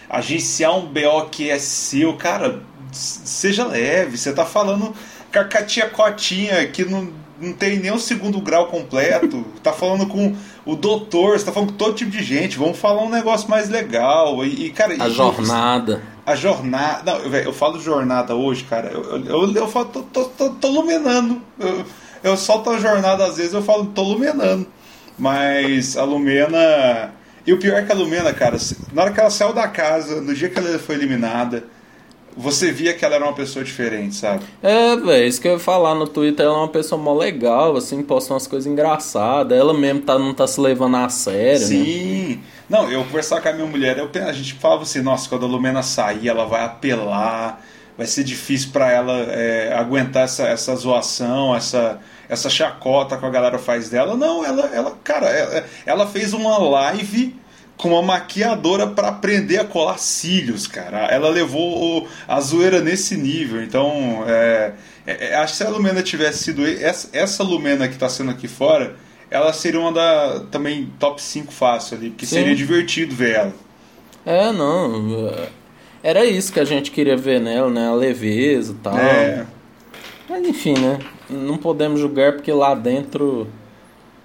agenciar um BO que é seu, cara, seja leve, você tá falando com a tia Cotinha que não não tem nem o segundo grau completo, tá falando com o doutor, você tá falando com todo tipo de gente, vamos falar um negócio mais legal. E, e cara, a e, jornada. A jornada. Não, eu, eu falo jornada hoje, cara. Eu, eu, eu, eu falo, tô, tô, tô, tô luminando. Eu, eu solto a jornada às vezes, eu falo, tô luminando. Mas a Lumena. E o pior é que a Lumena, cara, na hora que ela saiu da casa, no dia que ela foi eliminada, você via que ela era uma pessoa diferente, sabe? É, velho, isso que eu ia falar no Twitter, ela é uma pessoa mó legal, assim, posta umas coisas engraçadas. Ela mesmo tá, não tá se levando a sério, né? Sim. Né? Não, eu conversar com a minha mulher, eu, a gente falava assim, nossa, quando a Lumena sair, ela vai apelar, vai ser difícil para ela é, aguentar essa, essa zoação, essa, essa chacota que a galera faz dela. Não, ela, ela cara, ela, ela fez uma live com uma maquiadora para aprender a colar cílios, cara. Ela levou a zoeira nesse nível. Então, é, é, é, acho que se a Lumena tivesse sido essa, essa Lumena que está sendo aqui fora, ela seria uma da também top 5 fácil ali, porque Sim. seria divertido ver ela. É, não. Era isso que a gente queria ver nela, né? A leveza e tal. É. Mas enfim, né? Não podemos julgar porque lá dentro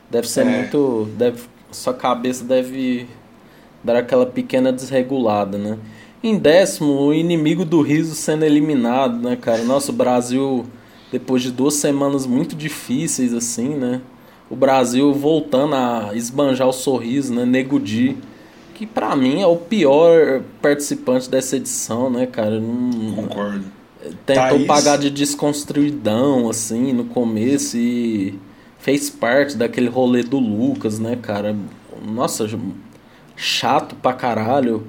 deve ser é. muito. Deve, sua cabeça deve dar aquela pequena desregulada, né? Em décimo, o inimigo do riso sendo eliminado, né, cara? Nosso Brasil, depois de duas semanas muito difíceis, assim, né? O Brasil voltando a esbanjar o sorriso, né? Nego Di, que pra mim é o pior participante dessa edição, né, cara? Não, Concordo. Tentou Thaís... pagar de desconstruidão, assim, no começo e fez parte daquele rolê do Lucas, né, cara? Nossa, chato pra caralho.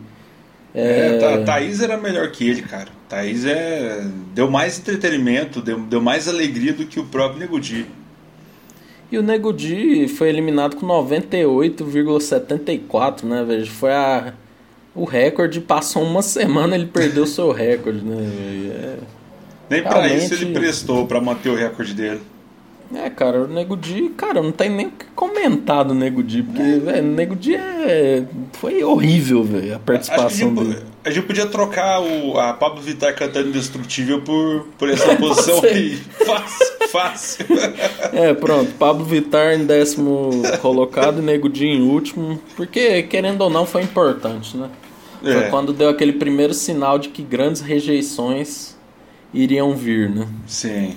É, é Thaís era melhor que ele, cara. Thaís é, deu mais entretenimento, deu, deu mais alegria do que o próprio Nego Di. E o Nego Di foi eliminado com 98,74, né, velho? Foi a, o recorde, passou uma semana ele perdeu seu recorde, né? É, Nem pra isso ele prestou para manter o recorde dele. É, cara, o Nego Di, cara, não tem nem o que comentar do Nego Di, porque, é. velho, o Nego Di é... foi horrível, velho, a participação a gente, dele. A gente podia trocar o, a Pablo Vittar cantando Indestrutível por, por essa posição aí. Fácil, fácil. É, pronto, Pablo Vittar em décimo colocado e Nego Di em último, porque, querendo ou não, foi importante, né? É. Foi quando deu aquele primeiro sinal de que grandes rejeições iriam vir, né? Sim.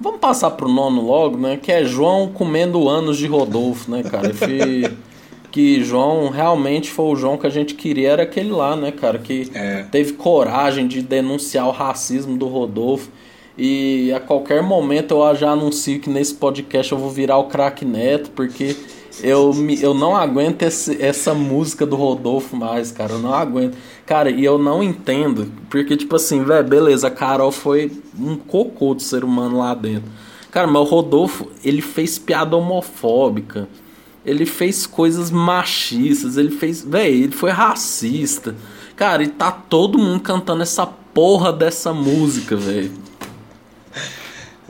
Vamos passar pro nono logo, né? Que é João comendo anos de Rodolfo, né, cara? Que João realmente foi o João que a gente queria, era aquele lá, né, cara? Que é. teve coragem de denunciar o racismo do Rodolfo. E a qualquer momento eu já anuncio que nesse podcast eu vou virar o craque neto, porque eu, eu não aguento esse, essa música do Rodolfo mais, cara. Eu não aguento. Cara, e eu não entendo. Porque, tipo assim, velho, beleza, a Carol foi um cocô de ser humano lá dentro. Cara, mas o Rodolfo, ele fez piada homofóbica. Ele fez coisas machistas. Ele fez. Velho, ele foi racista. Cara, e tá todo mundo cantando essa porra dessa música, velho.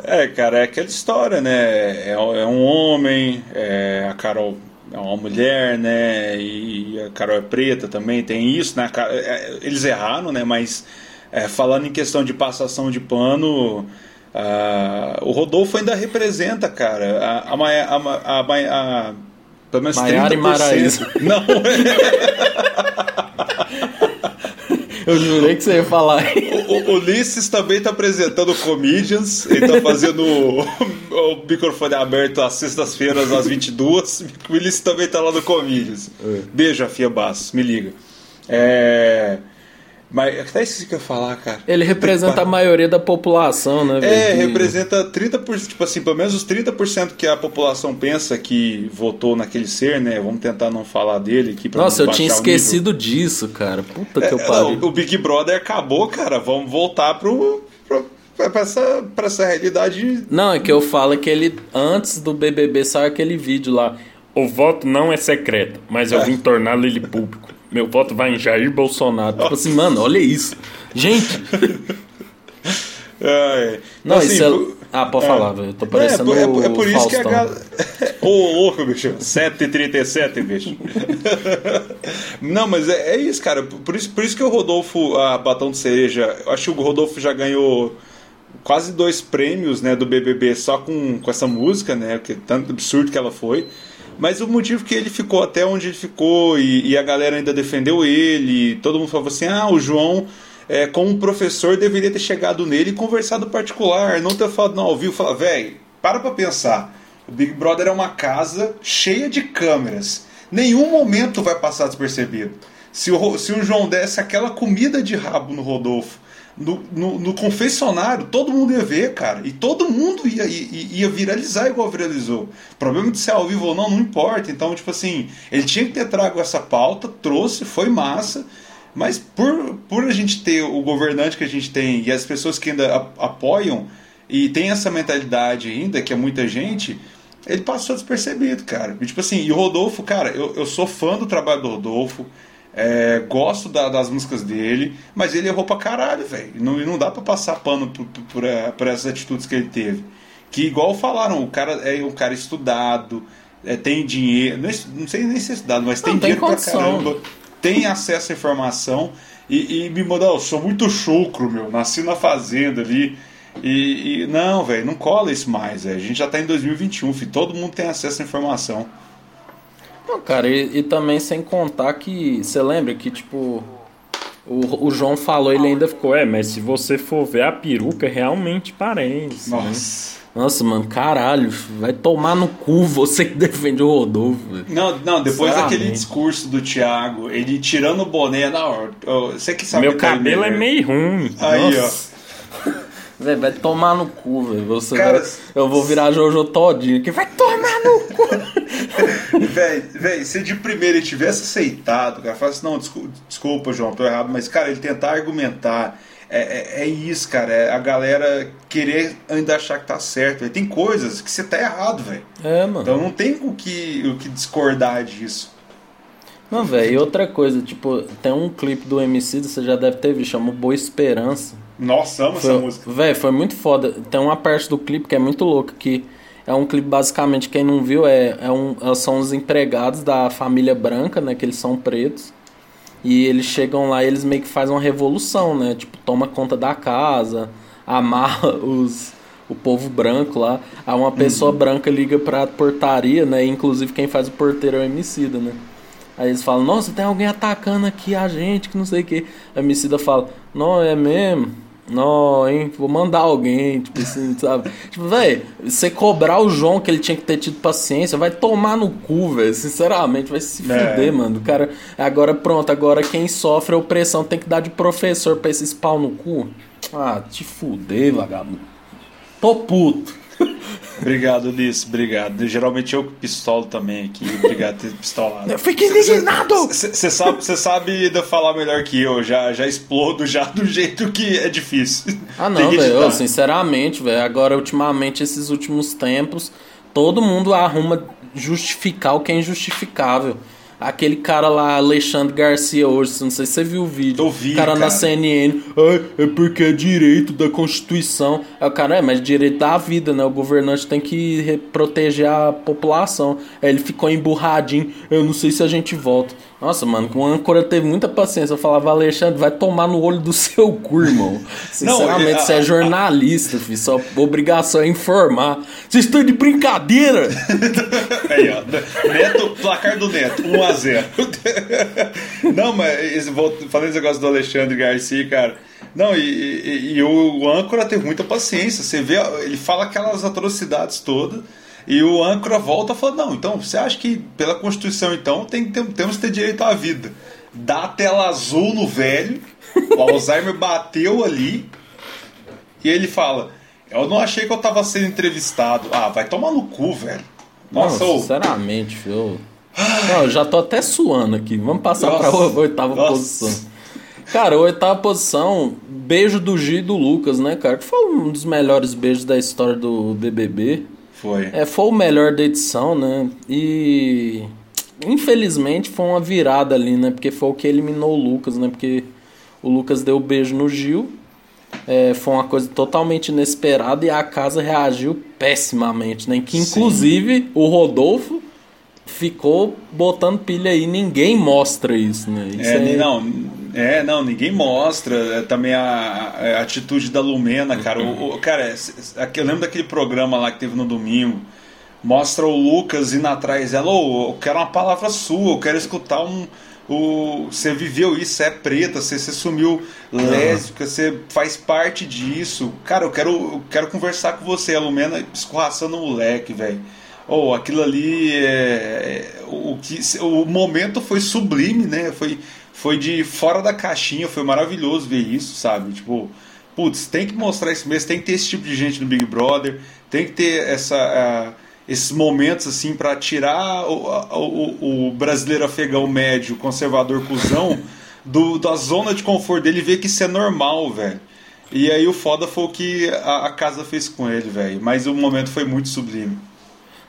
É, cara, é aquela história, né? É, é um homem, é, a Carol é uma mulher, né? E a Carol é preta também, tem isso, né? É, eles erraram, né? Mas é, falando em questão de passação de pano, uh, o Rodolfo ainda representa, cara, a, a, a, a, a, a pelo menos Maiara 30%. E Não. Eu jurei que você ia falar. O, o Ulisses também está apresentando Comedians. Ele está fazendo o, o, microfone aberto às sextas-feiras, às 22. O Ulisses também está lá no Comedians. É. Beijo, Fia Bastos. Me liga. É. Mas até isso que eu ia falar, cara. Ele representa a maioria da população, né? É, que... representa 30%, tipo assim, pelo menos os 30% que a população pensa que votou naquele ser, né? Vamos tentar não falar dele aqui pra Nossa, eu tinha esquecido disso, cara. Puta que é, eu pariu. o Big Brother acabou, cara. Vamos voltar pro, pro pra essa, pra essa realidade. Não, é que eu falo que ele, antes do BBB, saiu aquele vídeo lá. O voto não é secreto, mas eu é. vim torná-lo ele público meu voto vai em Jair Bolsonaro. Tipo assim, mano, olha isso. Gente. É, não, assim, isso é... Ah, pode é, falar, velho. Tô é, parecendo é, é, é por isso Faustão. que a galera. Ô, louco, bicho. 7h37, bicho. Não, mas é, é, isso, cara. Por isso, por isso que o Rodolfo, a Batão de Cereja, eu acho que o Rodolfo já ganhou quase dois prêmios né, do BBB só com, com essa música, né? Que tanto absurdo que ela foi. Mas o motivo que ele ficou até onde ele ficou e, e a galera ainda defendeu ele, todo mundo falou assim: ah, o João, é, como professor, deveria ter chegado nele e conversado particular, não ter falado não ao vivo. Fala, velho, para pra pensar. O Big Brother é uma casa cheia de câmeras. nenhum momento vai passar despercebido. Se o, se o João desse aquela comida de rabo no Rodolfo, no, no, no, confessionário, todo mundo ia ver, cara. E todo mundo ia, ia, ia, viralizar igual viralizou. O problema de ser ao vivo ou não, não importa. Então, tipo assim, ele tinha que ter trago essa pauta, trouxe, foi massa. Mas por, por a gente ter o governante que a gente tem e as pessoas que ainda apoiam e tem essa mentalidade ainda, que é muita gente, ele passou despercebido, cara. E, tipo assim, e o Rodolfo, cara, eu, eu sou fã do trabalho do Rodolfo. É, gosto da, das músicas dele, mas ele errou pra caralho, velho. Não, não dá pra passar pano por, por, por, é, essas atitudes que ele teve. Que, igual falaram, o cara é um cara estudado, é, tem dinheiro, não sei nem se é estudado, mas tem, tem dinheiro condição. pra caramba, tem acesso à informação. E, e me mandou, eu sou muito chucro, meu, nasci na fazenda ali. E, e não, velho, não cola isso mais, véio. a gente já tá em 2021, filho, todo mundo tem acesso à informação. Não, cara, e, e também sem contar que. Você lembra que, tipo. O, o João falou, ele ainda ficou, é, mas se você for ver a peruca, realmente parece. Né? Nossa. Né? Nossa, mano, caralho, vai tomar no cu você que defende o Rodolfo. Não, não, depois daquele discurso do Thiago, ele tirando o boné na hora. Você que sabe Meu tá cabelo é meio ruim. Aí, Nossa. ó. Véi, vai tomar no cu, velho. Você Cara, vai... Eu vou virar Jojo todinho que vai tomar no cu. véi, véi, se de primeiro ele tivesse aceitado, cara, fala assim, não, desculpa, desculpa, João, tô errado, mas, cara, ele tentar argumentar. É, é, é, isso, cara. É a galera querer ainda achar que tá certo. Véio. Tem coisas que você tá errado, velho. É, mano. Então não tem o que, o que discordar disso. Não, velho, e outra coisa, tipo, tem um clipe do MC, você já deve ter visto, chama Boa Esperança. Nossa, amo foi, essa música. Velho, foi muito foda. Tem uma parte do clipe que é muito louca, que é um clipe, basicamente, quem não viu, é, é um, é, são os empregados da família branca, né, que eles são pretos. E eles chegam lá e eles meio que fazem uma revolução, né? Tipo, toma conta da casa, amarra os, o povo branco lá. Aí uma pessoa uhum. branca liga pra portaria, né? Inclusive quem faz o porteiro é o Emicida, né? Aí eles falam, nossa, tem alguém atacando aqui a gente, que não sei o que. A Emicida fala, não, é mesmo? Não, hein? Vou mandar alguém, tipo assim, sabe? tipo, velho, você cobrar o João que ele tinha que ter tido paciência, vai tomar no cu, velho. Sinceramente, vai se é. fuder, mano. O cara, agora pronto, agora quem sofre a opressão tem que dar de professor pra esses pau no cu. Ah, te fuder, vagabundo. Tô puto. Obrigado, Ulisses, obrigado. Geralmente eu pistolo também aqui. Obrigado por ter pistolado. Eu fiquei indignado! Você sabe, sabe falar melhor que eu. Já, já explodo já do jeito que é difícil. Ah, não, velho. Sinceramente, velho. Agora, ultimamente, esses últimos tempos, todo mundo arruma justificar o que é injustificável. Aquele cara lá, Alexandre Garcia, hoje, não sei se você viu o vídeo. Eu vi, cara, cara. na CNN. Ah, é porque é direito da Constituição. Aí o cara, é, mas direito da vida, né? O governante tem que proteger a população. Aí ele ficou emburradinho. Eu não sei se a gente volta. Nossa, mano, o âncora teve muita paciência. Eu falava, Alexandre, vai tomar no olho do seu cu, irmão. Sinceramente, não, você é jornalista, filho. Sua obrigação é informar. Vocês estão de brincadeira! Aí, ó. Neto, placar do Neto, 1x0. não, mas falando esse negócio do Alexandre Garcia, cara. Não, e, e, e o, o âncora teve muita paciência. Você vê, ele fala aquelas atrocidades todas. E o âncora volta e fala: Não, então você acha que pela Constituição, então, tem, tem, temos que ter direito à vida. Dá a tela azul no velho, o Alzheimer bateu ali, e ele fala: Eu não achei que eu tava sendo entrevistado. Ah, vai tomar no cu, velho. Nossa, Não, sinceramente, filho. Não, eu já tô até suando aqui. Vamos passar Nossa. pra oitava Nossa. posição. Cara, a oitava posição, beijo do G e do Lucas, né, cara? Que foi um dos melhores beijos da história do BBB. Foi. É, foi o melhor da edição, né? E infelizmente foi uma virada ali, né? Porque foi o que eliminou o Lucas, né? Porque o Lucas deu um beijo no Gil. É, foi uma coisa totalmente inesperada e a casa reagiu pessimamente, né? Que inclusive Sim. o Rodolfo ficou botando pilha aí, ninguém mostra isso, né? Isso é, é... Não, é, não, ninguém mostra. É, também a, a, atitude da Lumena, cara. O, o, cara, eu lembro daquele programa lá que teve no domingo. Mostra o Lucas indo atrás dela. Oh, eu quero uma palavra sua, eu quero escutar um. O, você viveu isso, você é preta, você, você sumiu lésbica, você faz parte disso. Cara, eu quero, eu quero conversar com você. A Lumena escorraçando o moleque, velho. Ou oh, aquilo ali é, é, o, que, o momento foi sublime, né? Foi, foi de fora da caixinha, foi maravilhoso ver isso, sabe? Tipo, putz, tem que mostrar isso mesmo, tem que ter esse tipo de gente no Big Brother, tem que ter essa. Uh, esses momentos assim para tirar o, o, o, brasileiro afegão médio, conservador cuzão, do, da zona de conforto dele e ver que isso é normal, velho. E aí o foda foi o que a, a casa fez com ele, velho. Mas o momento foi muito sublime.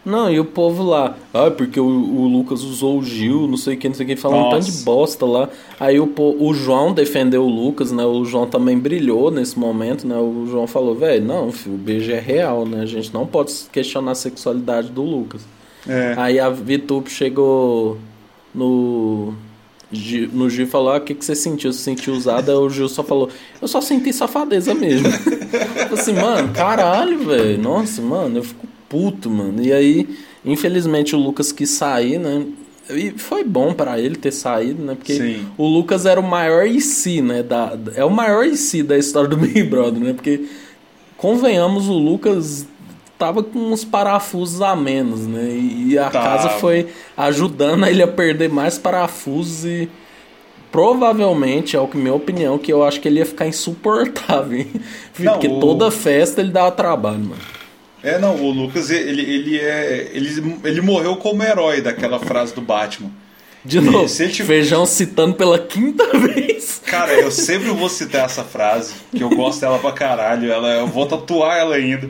Não, e o povo lá, ah, porque o, o Lucas usou o Gil, não sei o que, não sei o que, falando um tanto de bosta lá. Aí o, o João defendeu o Lucas, né? O João também brilhou nesse momento, né? O João falou, velho, não, filho, o beijo é real, né? A gente não pode questionar a sexualidade do Lucas. É. Aí a Vitup chegou no no Gil falou: ah, o que, que você sentiu? Você sentiu usada? O Gil só falou: eu só senti safadeza mesmo. eu assim, mano, caralho, velho. Nossa, mano, eu fico puto, mano. E aí, infelizmente, o Lucas quis sair, né? E foi bom para ele ter saído, né? Porque Sim. o Lucas era o maior IC, né? Da, é o maior IC da história do Big Brother, né? Porque, convenhamos, o Lucas tava com uns parafusos a menos, né? E a tá. casa foi ajudando ele a perder mais parafusos e provavelmente, é o que minha opinião, que eu acho que ele ia ficar insuportável. Não, Porque toda festa ele dava trabalho, mano. É, não, o Lucas, ele, ele é. Ele, ele morreu como herói daquela frase do Batman. De novo, feijão citando pela quinta vez. Cara, eu sempre vou citar essa frase, que eu gosto dela pra caralho. Ela, eu vou tatuar ela ainda.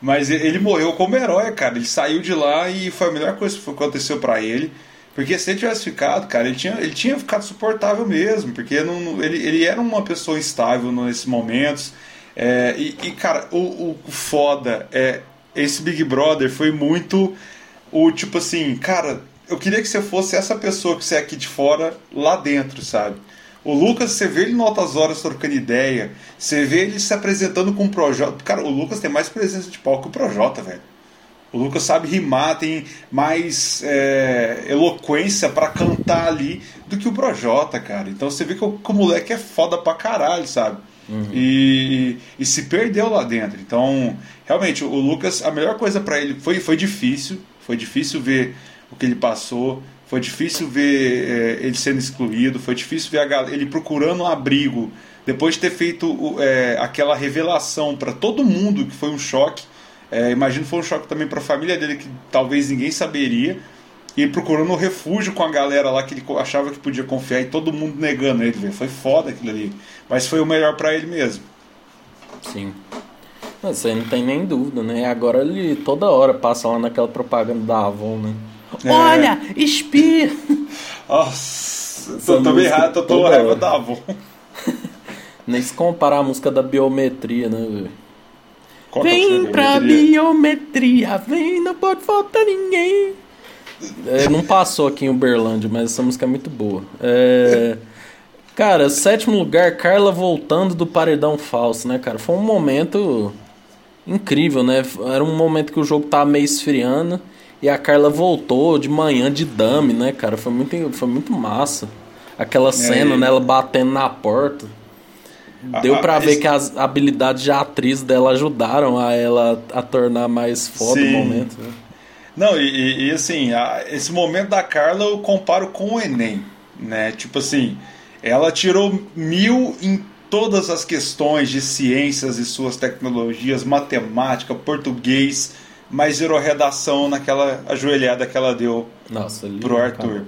Mas ele morreu como herói, cara. Ele saiu de lá e foi a melhor coisa que aconteceu para ele. Porque se ele tivesse ficado, cara, ele tinha, ele tinha ficado suportável mesmo. Porque não, ele, ele era uma pessoa instável nesses momentos. É, e, e, cara, o, o foda é. Esse Big Brother foi muito o tipo assim, cara, eu queria que você fosse essa pessoa que você é aqui de fora, lá dentro, sabe? O Lucas, você vê ele em altas horas trocando ideia, você vê ele se apresentando com o Projota. Cara, o Lucas tem mais presença de palco que o Projota, velho. O Lucas sabe rimar, tem mais é, eloquência para cantar ali do que o Projota, cara. Então você vê que o, que o moleque é foda pra caralho, sabe? Uhum. E, e, se perdeu lá dentro. Então, realmente, o Lucas, a melhor coisa para ele foi, foi difícil. Foi difícil ver o que ele passou. Foi difícil ver é, ele sendo excluído, foi difícil ver a, ele procurando um abrigo. Depois de ter feito é, aquela revelação para todo mundo, que foi um choque. É, imagino que foi um choque também para a família dele, que talvez ninguém saberia. E procurando um refúgio com a galera lá que ele achava que podia confiar e todo mundo negando ele. Foi foda aquilo ali. Mas foi o melhor para ele mesmo. Sim. Você não tem nem dúvida, né? Agora ele toda hora passa lá naquela propaganda da Avon, né? É. Olha, espirra! Nossa, tô, tô errado, tô, tô raiva da avó. Nem se comparar a música da biometria, né, velho? Vem pra biometria, vem, não pode faltar ninguém. É, não passou aqui em Uberlândia, mas essa música é muito boa. É, cara, sétimo lugar, Carla voltando do paredão falso, né, cara? Foi um momento incrível, né? Era um momento que o jogo tava meio esfriando. E a Carla voltou de manhã de dame, né, cara? Foi muito, foi muito massa. Aquela cena, é. né, ela batendo na porta. Deu ah, pra ver esse... que as habilidades de atriz dela ajudaram a ela a tornar mais foda Sim. o momento. Né? Não, e, e assim, a, esse momento da Carla eu comparo com o Enem, né? Tipo assim, ela tirou mil em todas as questões de ciências e suas tecnologias, matemática, português mas zerou redação naquela ajoelhada que ela deu Nossa, ali, pro Arthur.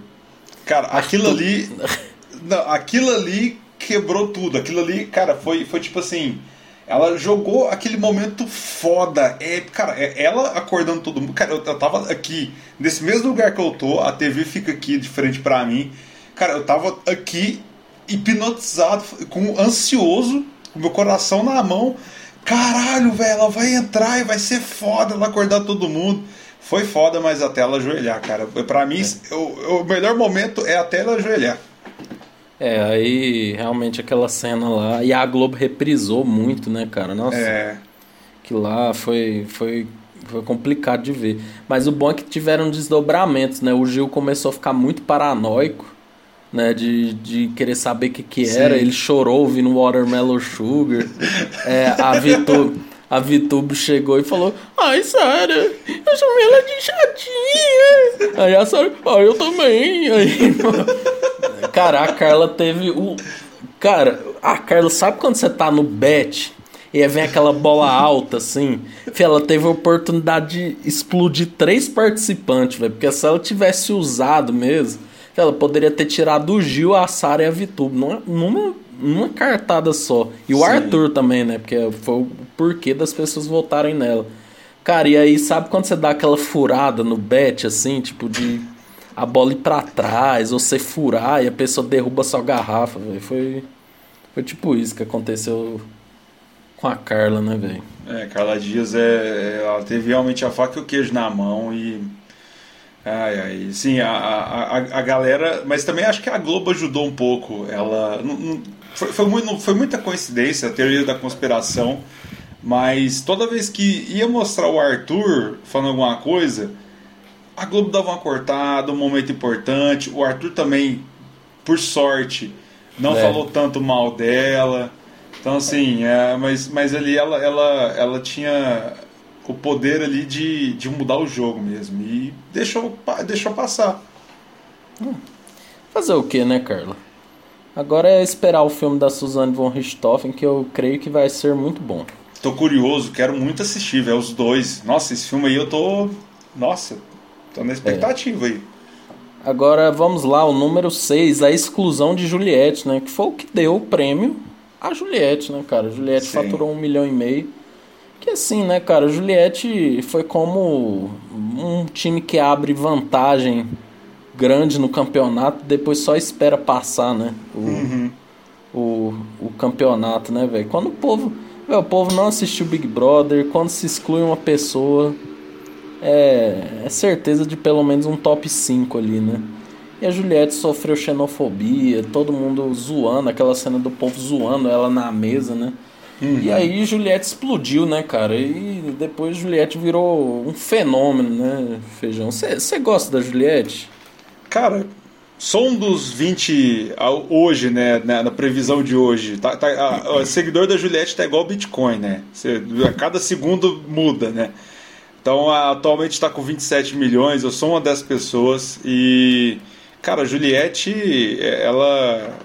Cara, cara aquilo ali. Não, aquilo ali quebrou tudo. Aquilo ali, cara, foi, foi tipo assim. Ela jogou aquele momento foda. É, cara, é ela acordando todo mundo. Cara, eu, eu tava aqui, nesse mesmo lugar que eu tô, a TV fica aqui de frente para mim. Cara, eu tava aqui hipnotizado, com ansioso, com meu coração na mão Caralho, velho, ela vai entrar e vai ser foda ela acordar todo mundo. Foi foda, mas até ela ajoelhar, cara. Pra mim, é. o, o melhor momento é até ela ajoelhar. É, aí realmente aquela cena lá. E a Globo reprisou muito, né, cara? Nossa. É. Que lá foi, foi, foi complicado de ver. Mas o bom é que tiveram desdobramentos, né? O Gil começou a ficar muito paranoico né? De, de querer saber o que, que era. Ele chorou ouvindo Watermelon Sugar. É, a Vitor. a Vitube chegou e falou: Ai, Sara, eu chamei ela de chatinha. Aí a Sara, ah, eu também. Aí, cara, a Carla teve o. Cara, a Carla, sabe quando você tá no bet e aí vem aquela bola alta assim? Ela teve a oportunidade de explodir três participantes, velho. Porque se ela tivesse usado mesmo, ela poderia ter tirado o Gil, a Sara e a Vitube numa, numa, numa cartada só. E o Sim. Arthur também, né? Porque foi o porquê das pessoas votarem nela. Cara, e aí sabe quando você dá aquela furada no bet, assim, tipo de a bola ir pra trás, ou você furar e a pessoa derruba sua garrafa, velho. Foi, foi tipo isso que aconteceu com a Carla, né, velho? É, Carla Dias, é, ela teve realmente a faca e o queijo na mão e. Ai, ai, sim, a, a, a galera. Mas também acho que a Globo ajudou um pouco. Ela. Não, não, foi, foi, muito, foi muita coincidência, a teoria da conspiração. Mas toda vez que ia mostrar o Arthur falando alguma coisa, a Globo dava uma cortada, um momento importante. O Arthur também, por sorte, não é. falou tanto mal dela. Então assim, é, mas, mas ali ela, ela, ela tinha o poder ali de, de mudar o jogo mesmo. E deixou, deixou passar. Hum. Fazer o que, né, Carla? Agora é esperar o filme da Suzanne von Richthofen, que eu creio que vai ser muito bom. Tô curioso, quero muito assistir, velho, os dois. Nossa, esse filme aí eu tô. Nossa, tô na expectativa é. aí. Agora vamos lá, o número 6, a exclusão de Juliette, né? Que foi o que deu o prêmio a Juliette, né, cara? A Juliette Sim. faturou um milhão e meio. Que assim, né, cara? Juliette foi como um time que abre vantagem grande no campeonato, depois só espera passar, né? O, uhum. o, o campeonato, né, velho? Quando o povo. Véio, o povo não assistiu Big Brother, quando se exclui uma pessoa, é, é certeza de pelo menos um top 5 ali, né? E a Juliette sofreu xenofobia, todo mundo zoando, aquela cena do povo zoando ela na mesa, né? Uhum. E aí Juliette explodiu, né, cara? E depois Juliette virou um fenômeno, né, Feijão? Você gosta da Juliette? Cara, sou um dos 20 hoje, né, na, previsão de hoje. Tá, tá, a, seguidor da Juliette tá igual Bitcoin, né? Cê, a cada segundo muda, né? Então, atualmente está com 27 milhões, eu sou uma dessas pessoas e Cara, a Juliette, ela,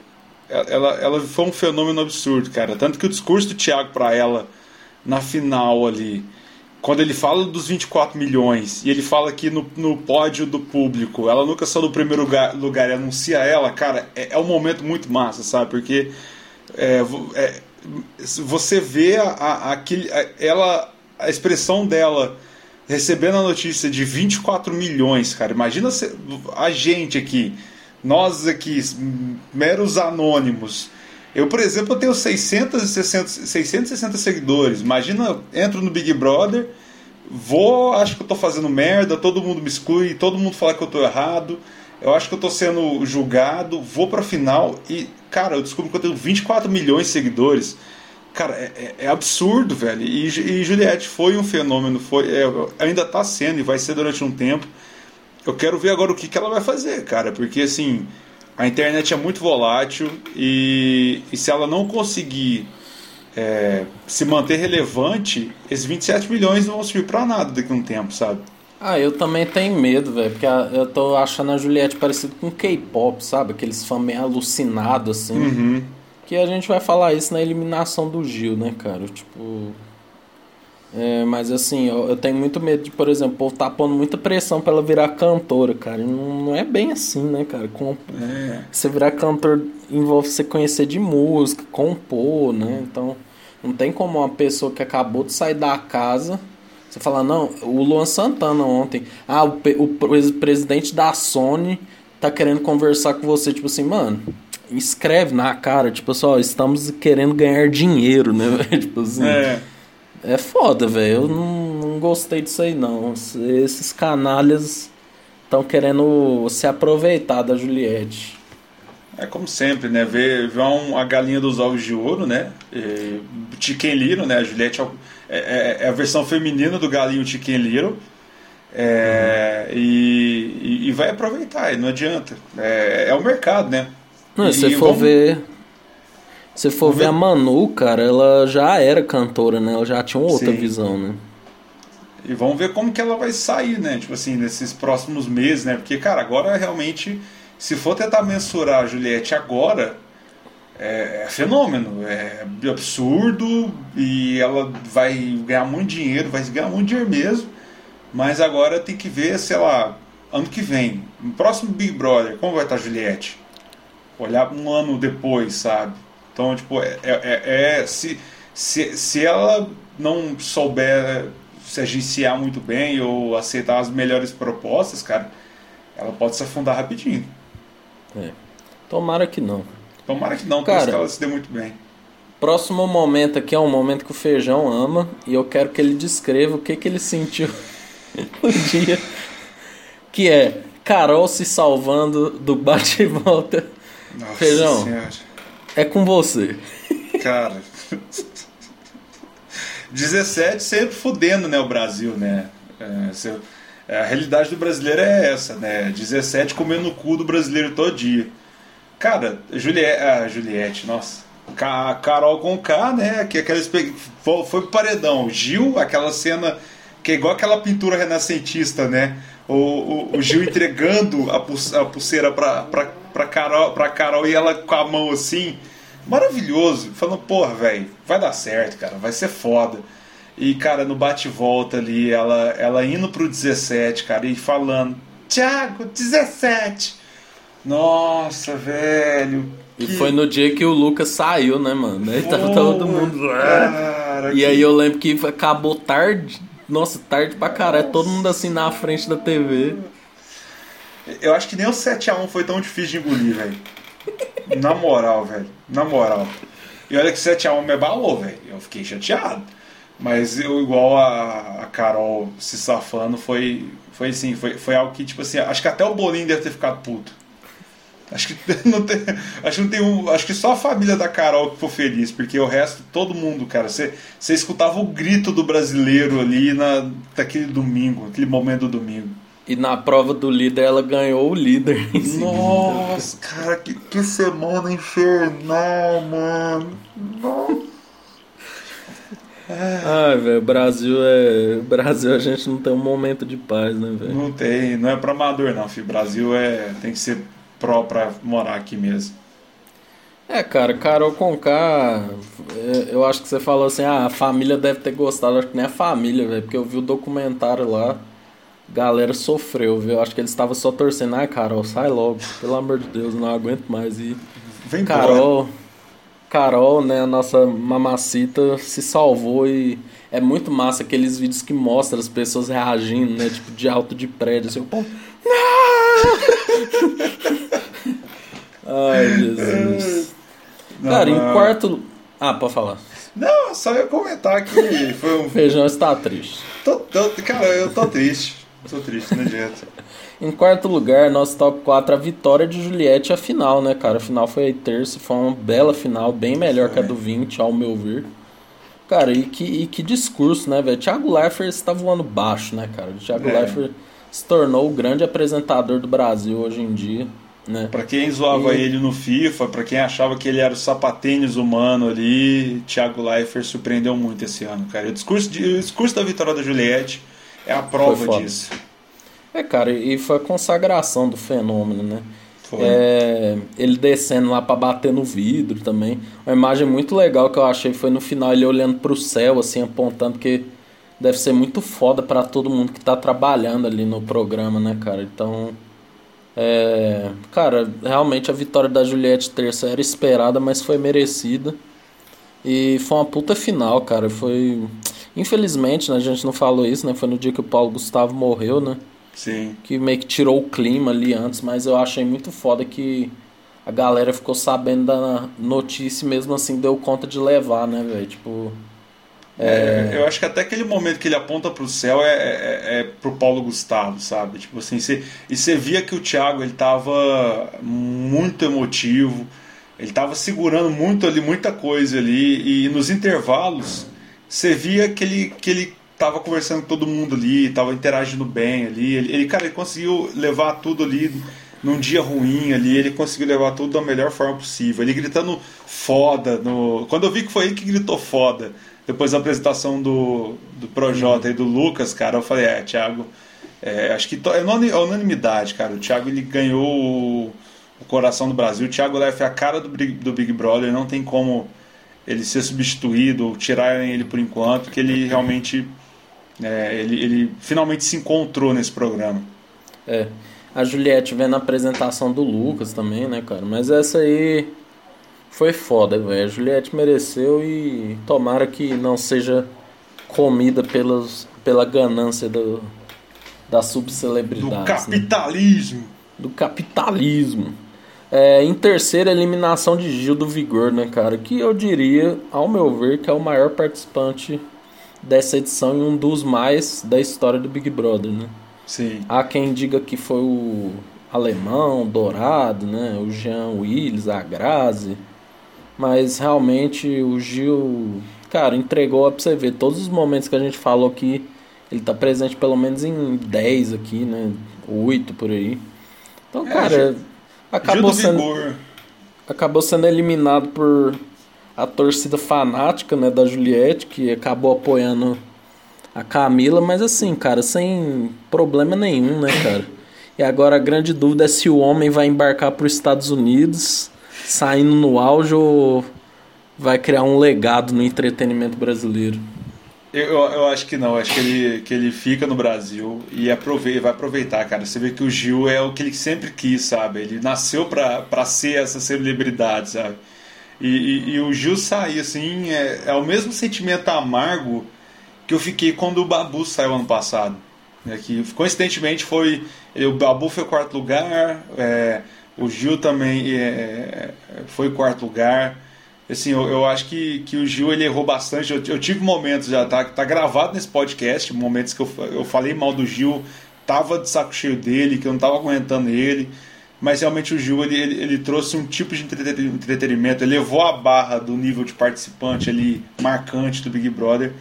ela, ela foi um fenômeno absurdo, cara. Tanto que o discurso do Thiago para ela na final ali, quando ele fala dos 24 milhões e ele fala aqui no, no pódio do público, ela nunca saiu do primeiro lugar, lugar e anuncia ela, cara, é, é um momento muito massa, sabe? Porque é, é, você vê a, a, a, ela, a expressão dela recebendo a notícia de 24 milhões, cara. Imagina a gente aqui, nós aqui, meros anônimos. Eu, por exemplo, eu tenho 660, 660 seguidores. Imagina, entro no Big Brother, vou, acho que eu tô fazendo merda, todo mundo me exclui, todo mundo fala que eu tô errado. Eu acho que eu tô sendo julgado, vou pra final e, cara, eu descubro que eu tenho 24 milhões de seguidores. Cara, é, é, é, absurdo, velho. E, e, Juliette foi um fenômeno, foi, é, ainda está sendo e vai ser durante um tempo. Eu quero ver agora o que, que ela vai fazer, cara, porque assim, a internet é muito volátil e, e se ela não conseguir é, se manter relevante, esses 27 milhões não vão servir pra nada daqui a um tempo, sabe? Ah, eu também tenho medo, velho, porque eu tô achando a Juliette parecida com K-pop, sabe? Aqueles fãs meio alucinados, assim. Uhum. Que a gente vai falar isso na eliminação do Gil, né, cara? Tipo. É, mas assim, eu, eu, tenho muito medo de, por exemplo, o povo tá pondo muita pressão pra ela virar cantora, cara. Não, não é bem assim, né, cara? Com, é. Você virar cantor envolve você conhecer de música, compor, né? Então, não tem como uma pessoa que acabou de sair da casa. Você falar, não, o Luan Santana ontem. Ah, o, o presidente da Sony tá querendo conversar com você, tipo assim, mano escreve na cara, tipo assim, ó, estamos querendo ganhar dinheiro, né? tipo assim. É. É foda, velho. Eu não, não gostei disso aí, não. Esses canalhas estão querendo se aproveitar da Juliette. É como sempre, né? Ver, ver um, a galinha dos ovos de ouro, né? E, Chicken Little, né? A Juliette é, é, é, a versão feminina do galinho Chicken Little. É, uhum. e, e, vai aproveitar, não adianta. É, é o mercado, né? Não, se você for vamos... ver. Se for ver a Manu, cara, ela já era cantora, né? Ela já tinha uma outra Sim. visão, né? E vamos ver como que ela vai sair, né? Tipo assim, nesses próximos meses, né? Porque, cara, agora realmente, se for tentar mensurar a Juliette agora, é, é fenômeno, é absurdo e ela vai ganhar muito dinheiro, vai ganhar muito dinheiro mesmo. Mas agora tem que ver, sei lá, ano que vem, no próximo Big Brother, como vai estar a Juliette? Olhar um ano depois, sabe? Então, tipo, é, é, é, é se, se, se ela não souber se agenciar muito bem ou aceitar as melhores propostas, cara, ela pode se afundar rapidinho. É. Tomara que não. Tomara que não, cara, ela se dê muito bem. Próximo momento aqui é um momento que o Feijão ama e eu quero que ele descreva o que, que ele sentiu no dia que é Carol se salvando do bate e volta. Nossa Feijão, senhora. É com você. Cara, 17 sempre fudendo, né, o Brasil, né? É, é, a realidade do brasileiro é essa, né? 17 comendo o cu do brasileiro todo dia. Cara, Juliette, ah, Juliette nossa. Carol com K, né? Que aquela foi, foi paredão. Gil, aquela cena que é igual aquela pintura renascentista, né? O, o, o Gil entregando a, pulseira pra, pra, pra, Carol, pra Carol e ela com a mão assim maravilhoso. Falando, porra, velho, vai dar certo, cara, vai ser foda. E, cara, no bate-volta ali, ela, ela indo pro 17, cara, e falando, Thiago, 17. Nossa, velho. E que... foi no dia que o Lucas saiu, né, mano? Aí tava todo mundo. Cara, e que... aí eu lembro que acabou tarde. Nossa, tarde pra caralho. Todo mundo assim na frente da TV. Eu acho que nem o 7x1 foi tão difícil de engolir, velho. Na moral, velho. Na moral. E olha que 7x1 me abalou, velho. Eu fiquei chateado. Mas eu, igual a, a Carol se safando, foi, foi assim, foi, foi algo que, tipo assim, acho que até o Bolinho deve ter ficado puto. Acho que não tem, acho que não tem um, acho que só a família da Carol que ficou feliz, porque o resto, todo mundo, cara, você, você escutava o grito do brasileiro ali na, naquele domingo, aquele momento do domingo. E na prova do líder ela ganhou o líder. Nossa, cara, que, que semana infernal, mano. Nossa. Ai, velho, Brasil é. Brasil a gente não tem um momento de paz, né, velho? Não tem, não é pra amador não, filho. Brasil é. tem que ser pró pra morar aqui mesmo. É, cara, Carol Conká, é, eu acho que você falou assim, ah, a família deve ter gostado, acho que nem a família, velho, porque eu vi o documentário lá galera sofreu, viu? Acho que eles estavam só torcendo, ai Carol, sai logo, pelo amor de Deus, não aguento mais. E Vem Carol, embora. Carol, né, a nossa mamacita se salvou e é muito massa aqueles vídeos que mostram as pessoas reagindo, né, tipo de alto de prédio, assim, o povo, Ai, Jesus. Não, Cara, em quarto. Ah, pode falar. Não, só ia comentar que foi um. Feijão está triste. Tô, tô, cara, eu tô triste. Tô triste, não adianta. Em quarto lugar, nosso top 4, a vitória de Juliette a final, né, cara? A final foi terça, foi uma bela final, bem melhor que a do 20, ao meu ver. Cara, e que, e que discurso, né, velho? Thiago Leifert está voando baixo, né, cara? O Thiago é. Leifert se tornou o grande apresentador do Brasil hoje em dia. Né? Para quem zoava e... ele no FIFA, para quem achava que ele era o sapatênis humano ali, Thiago Leifert surpreendeu muito esse ano, cara. O discurso, de, o discurso da vitória da Juliette é a prova disso. É, cara, e foi a consagração do fenômeno, né? É, ele descendo lá para bater no vidro também. Uma imagem muito legal que eu achei foi no final ele olhando para o céu, assim, apontando que deve ser muito foda para todo mundo que tá trabalhando ali no programa, né, cara? Então, é, cara, realmente a vitória da Juliette terça era esperada, mas foi merecida. E foi uma puta final, cara. Foi. Infelizmente, né, a gente não falou isso, né? Foi no dia que o Paulo Gustavo morreu, né? Sim. Que meio que tirou o clima ali antes, mas eu achei muito foda que a galera ficou sabendo da notícia e mesmo assim deu conta de levar, né, velho? Tipo. É... É, eu acho que até aquele momento que ele aponta pro céu é, é, é pro Paulo Gustavo, sabe? Tipo assim, cê, e você via que o Thiago ele tava muito emotivo, ele tava segurando muito ali, muita coisa ali, e nos intervalos você via que ele, que ele tava conversando com todo mundo ali, tava interagindo bem ali. Ele, ele cara, ele conseguiu levar tudo ali num dia ruim ali, ele conseguiu levar tudo da melhor forma possível. Ele gritando foda. No... Quando eu vi que foi ele que gritou foda, depois da apresentação do, do Projota uhum. e do Lucas, cara, eu falei, é, Thiago, é, acho que é unanimidade, cara. O Thiago ele ganhou o, o coração do Brasil. O Thiago Leff é a cara do, do Big Brother, não tem como ele ser substituído ou tirarem ele por enquanto, que ele realmente é, ele, ele finalmente se encontrou nesse programa. É. A Juliette vendo a apresentação do Lucas também, né, cara? Mas essa aí foi foda, velho. A Juliette mereceu e tomara que não seja comida pelos, pela ganância do, da subcelebridade. Do capitalismo. Né? Do capitalismo. É, em terceira, eliminação de Gil do Vigor, né, cara? Que eu diria, ao meu ver, que é o maior participante dessa edição e um dos mais da história do Big Brother, né? Sim. Há quem diga que foi o Alemão, Dourado, né? O Jean Willis, a Grazi. Mas realmente o Gil, cara, entregou pra você ver todos os momentos que a gente falou aqui. Ele tá presente pelo menos em 10 aqui, né? 8 por aí. Então, é, cara, Gil, acabou Gil sendo. Vigor. Acabou sendo eliminado por a torcida fanática, né, da Juliette, que acabou apoiando a Camila, mas assim, cara, sem problema nenhum, né, cara? E agora a grande dúvida é se o homem vai embarcar para os Estados Unidos, saindo no auge ou vai criar um legado no entretenimento brasileiro. Eu, eu acho que não, acho que ele, que ele fica no Brasil e aproveita, vai aproveitar, cara. Você vê que o Gil é o que ele sempre quis, sabe? Ele nasceu para ser essa celebridade, sabe? E, e, e o Gil sair, assim, é, é o mesmo sentimento amargo que eu fiquei quando o Babu saiu ano passado. Né, que coincidentemente foi. O Babu foi quarto lugar, é, o Gil também é, foi quarto lugar. Assim, eu, eu, acho que, que o Gil ele errou bastante. Eu, eu, tive momentos, já tá, tá gravado nesse podcast, momentos que eu, eu falei mal do Gil, tava de saco cheio dele, que eu não tava aguentando ele. Mas realmente o Gil ele, ele, ele trouxe um tipo de entretenimento, ele levou a barra do nível de participante ali marcante do Big Brother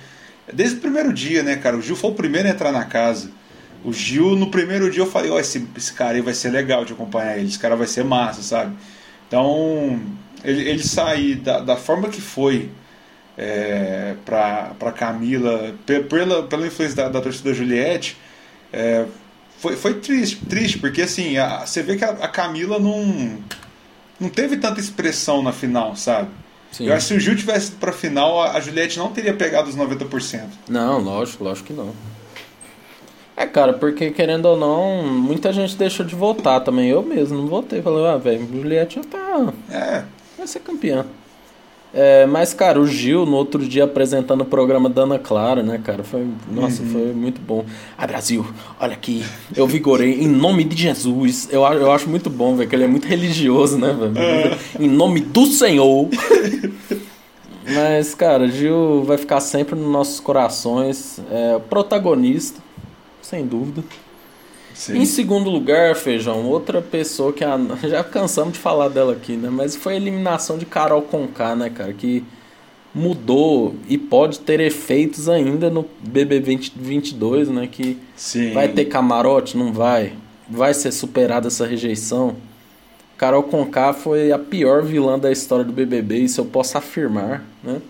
Desde o primeiro dia, né, cara? O Gil foi o primeiro a entrar na casa. O Gil, no primeiro dia, eu falei: Ó, oh, esse, esse cara aí vai ser legal de acompanhar ele, esse cara vai ser massa, sabe? Então, ele, ele sair da, da forma que foi é, pra Camila, pela, pela influência da, da torcida da Juliette, é, foi, foi triste, triste, porque assim, a, você vê que a, a Camila não, não teve tanta expressão na final, sabe? Sim. Eu acho que se o Gil tivesse ido pra final, a Juliette não teria pegado os 90%. Não, lógico, lógico que não. É, cara, porque querendo ou não, muita gente deixou de votar também. Eu mesmo não votei. Falei, ah, velho, Juliette já tá. É. Vai ser campeã. É, mas, cara, o Gil, no outro dia, apresentando o programa da Ana Clara, né, cara? Foi, nossa, uhum. foi muito bom. Ah, Brasil, olha aqui, eu vigorei em nome de Jesus. Eu, eu acho muito bom, velho, que ele é muito religioso, né, velho? É. Em nome do Senhor. mas, cara, Gil vai ficar sempre nos nossos corações. É protagonista, sem dúvida. Sim. Em segundo lugar, Feijão, outra pessoa que a, já cansamos de falar dela aqui, né? Mas foi a eliminação de Carol Conká, né, cara? Que mudou e pode ter efeitos ainda no BB 2022, né? Que Sim. vai ter camarote, não vai? Vai ser superada essa rejeição? Carol Conká foi a pior vilã da história do BBB, isso eu posso afirmar, né?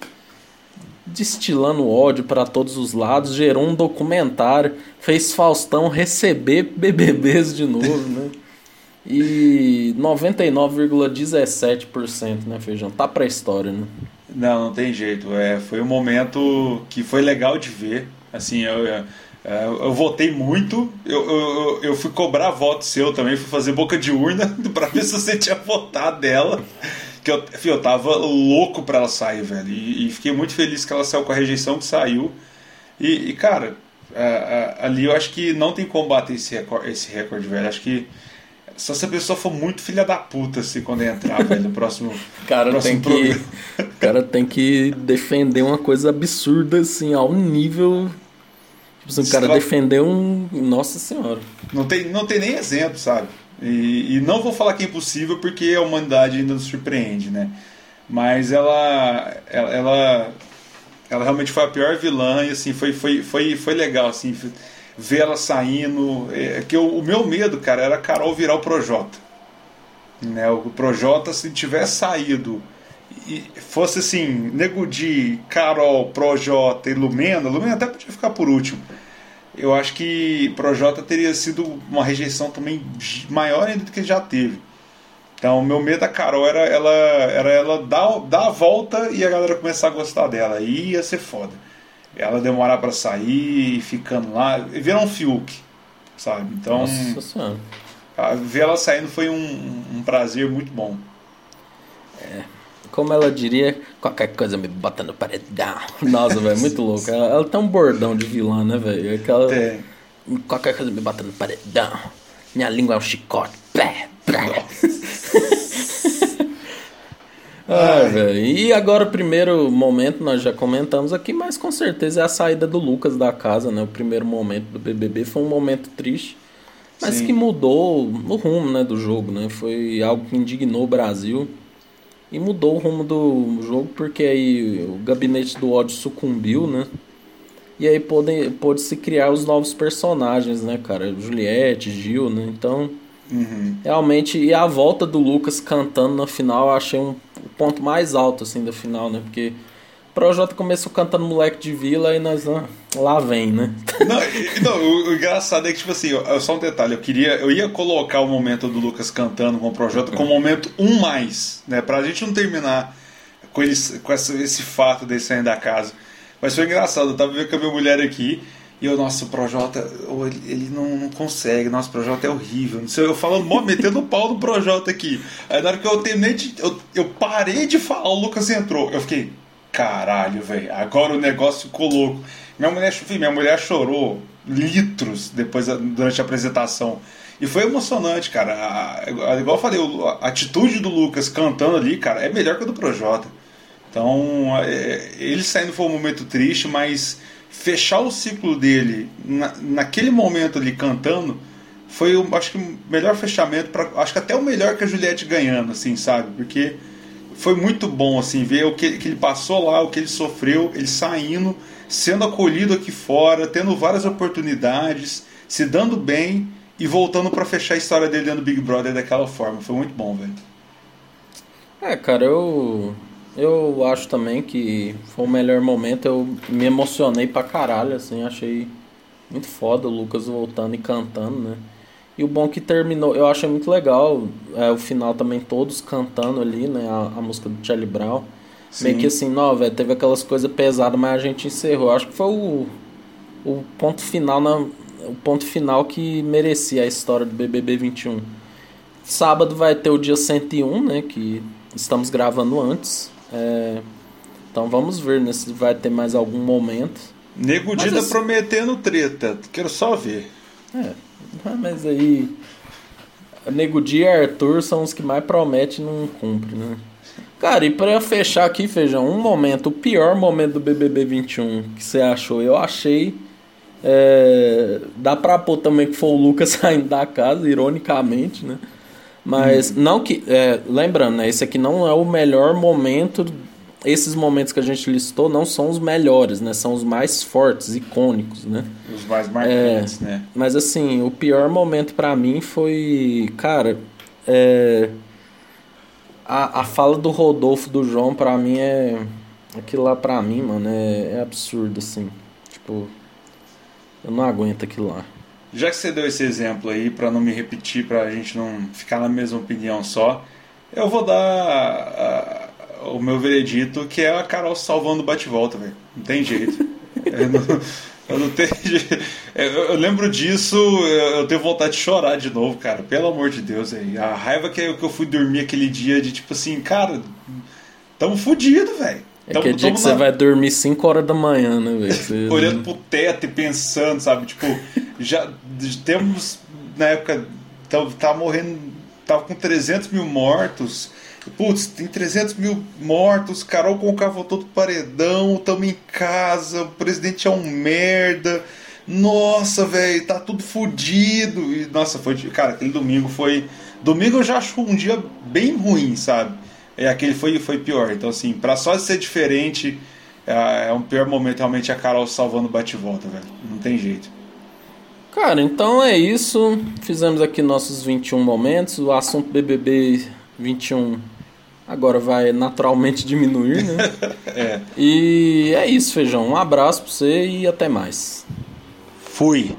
Destilando ódio para todos os lados, gerou um documentário, fez Faustão receber BBBs de novo, né? E 99,17%, né, Feijão? Tá pra história, né? Não, não tem jeito. É, foi um momento que foi legal de ver. Assim, eu, eu, eu votei muito. Eu, eu, eu fui cobrar voto seu também, fui fazer boca de urna para ver se você tinha votado dela que eu, eu tava louco pra ela sair, velho. E, e, fiquei muito feliz que ela saiu com a rejeição que saiu. E, e cara, ali eu acho que não tem como bater esse recorde, esse recorde velho. Acho que só se a pessoa for muito filha da puta assim, quando entrar, velho, no próximo. cara próximo tem que. O cara tem que defender uma coisa absurda, assim, ao nível. Tipo assim, o cara defender um. Nossa senhora. Não tem, não tem nem exemplo, sabe? E, e, não vou falar que é impossível porque a humanidade ainda nos surpreende, né? Mas ela, ela, ela, ela realmente foi a pior vilã e assim foi, foi, foi, foi legal assim ver ela saindo. É, que eu, o meu medo, cara, era a Carol virar o Projota. Né? O Projota, se tivesse saído e fosse assim, Nego Carol, Projota e Lumena, Lumena até podia ficar por último. Eu acho que Projota teria sido uma rejeição também maior ainda do que já teve. Então, o meu medo da Carol era ela, era ela dar, dar a volta e a galera começar a gostar dela. Aí ia ser foda. Ela demorar para sair, ficando lá, virar um Fiuk, sabe? Então, Nossa senhora. ver ela saindo foi um, um prazer muito bom. É como ela diria, qualquer coisa me bota no paredão. Nossa, velho, muito louco. Ela, ela, tem um bordão de vilã, né, velho? Aquela. Tem. Qualquer coisa me bota no paredão. Minha língua é um chicote. Pé, pé. Ai, velho. E agora, o primeiro momento, nós já comentamos aqui, mas com certeza é a saída do Lucas da casa, né? O primeiro momento do BBB foi um momento triste, mas Sim. que mudou o rumo né, do jogo, né? Foi algo que indignou o Brasil. E mudou o rumo do jogo porque aí o gabinete do ódio sucumbiu, né? E aí pôde, pôde se criar os novos personagens, né, cara? Juliette, Gil, né? Então, uhum. realmente, e a volta do Lucas cantando na final, eu achei um, ponto mais alto, assim, da final, né? Porque Projota começou cantando Moleque de Vila e nós, ah, lá vem, né? Não, não o, o, engraçado é que, tipo assim, só um detalhe, eu queria, eu ia colocar o momento do Lucas cantando com o Projota como momento um mais, né? Pra gente não terminar com, eles, com essa, esse fato dele saindo da casa. Mas foi engraçado, eu tava vendo com a minha mulher aqui e o nosso Projota, ele, não, não, consegue, nosso Projota é horrível. Não sei, eu falando, metendo o pau no Projota aqui. Aí na hora que eu terminei de. Eu, eu parei de falar, o Lucas entrou. Eu fiquei, caralho, velho, agora o negócio ficou louco. Minha mulher, minha mulher chorou litros depois durante a apresentação. E foi emocionante, cara. A, a, igual eu falei, a atitude do Lucas cantando ali, cara, é melhor que a do Projota. Então, é, ele saindo foi um momento triste, mas fechar o ciclo dele na, naquele momento ali cantando foi, acho que, o melhor fechamento. Pra, acho que até o melhor que a Juliette ganhando, assim, sabe? Porque foi muito bom assim ver o que, que ele passou lá, o que ele sofreu, ele saindo, sendo acolhido aqui fora, tendo várias oportunidades, se dando bem e voltando para fechar a história dele dentro do Big Brother daquela forma. Foi muito bom, velho. É, cara, eu eu acho também que foi o melhor momento. Eu me emocionei pra caralho, assim, achei muito foda o Lucas voltando e cantando, né? E o bom que terminou, eu achei muito legal é, o final também, todos cantando ali, né? A, a música do Charlie Brown. Sim. Meio que assim, não, velho, teve aquelas coisas pesadas, mas a gente encerrou. Acho que foi o, o ponto final na, o ponto final que merecia a história do BBB 21. Sábado vai ter o dia 101, né? Que estamos gravando antes. É, então vamos ver né, se vai ter mais algum momento. Nego Dida assim, prometendo treta. Quero só ver. É, ah, mas aí. Nego Dia e Arthur são os que mais prometem e não cumprem, né? Cara, e pra fechar aqui, Feijão, um momento, o pior momento do BBB 21 que você achou? Eu achei. É, dá pra pôr também que foi o Lucas saindo da casa, ironicamente, né? Mas hum. não que. É, lembrando, né? Esse aqui não é o melhor momento esses momentos que a gente listou não são os melhores, né? São os mais fortes, icônicos, né? Os mais marcantes, é, né? Mas assim, o pior momento para mim foi, cara, é, a, a fala do Rodolfo do João para mim é aquilo lá para mim, mano, é, é absurdo assim. Tipo, eu não aguento aquilo lá. Já que você deu esse exemplo aí, para não me repetir, pra gente não ficar na mesma opinião só, eu vou dar o meu veredito, que é a Carol salvando o bate-volta, velho. Não tem jeito. eu, não, eu não tenho jeito. Eu, eu, lembro disso, eu tenho vontade de chorar de novo, cara. Pelo amor de Deus, aí. A raiva que eu, que eu fui dormir aquele dia de tipo assim, cara, tamo fudido, velho. É aquele dia que você vai dormir 5 horas da manhã, né, velho? Olhando pro teto e pensando, sabe? Tipo, já temos na época. Tava, tava morrendo. Tava com 300 mil mortos. Putz, tem 300 mil mortos, Carol com o carro voltou do paredão, tamo em casa, o presidente é um merda. Nossa, velho, tá tudo fodido. E, nossa, foi. Cara, aquele domingo foi. Domingo eu já acho um dia bem ruim, sabe? É, aquele foi, foi pior. Então, assim, pra só ser diferente, é, é um pior momento realmente a Carol salvando o bate-volta, velho. Não tem jeito. Cara, então é isso. Fizemos aqui nossos 21 momentos. O assunto BBB 21 agora vai naturalmente diminuir, né? É. E é isso, feijão. Um abraço pra você e até mais. Fui.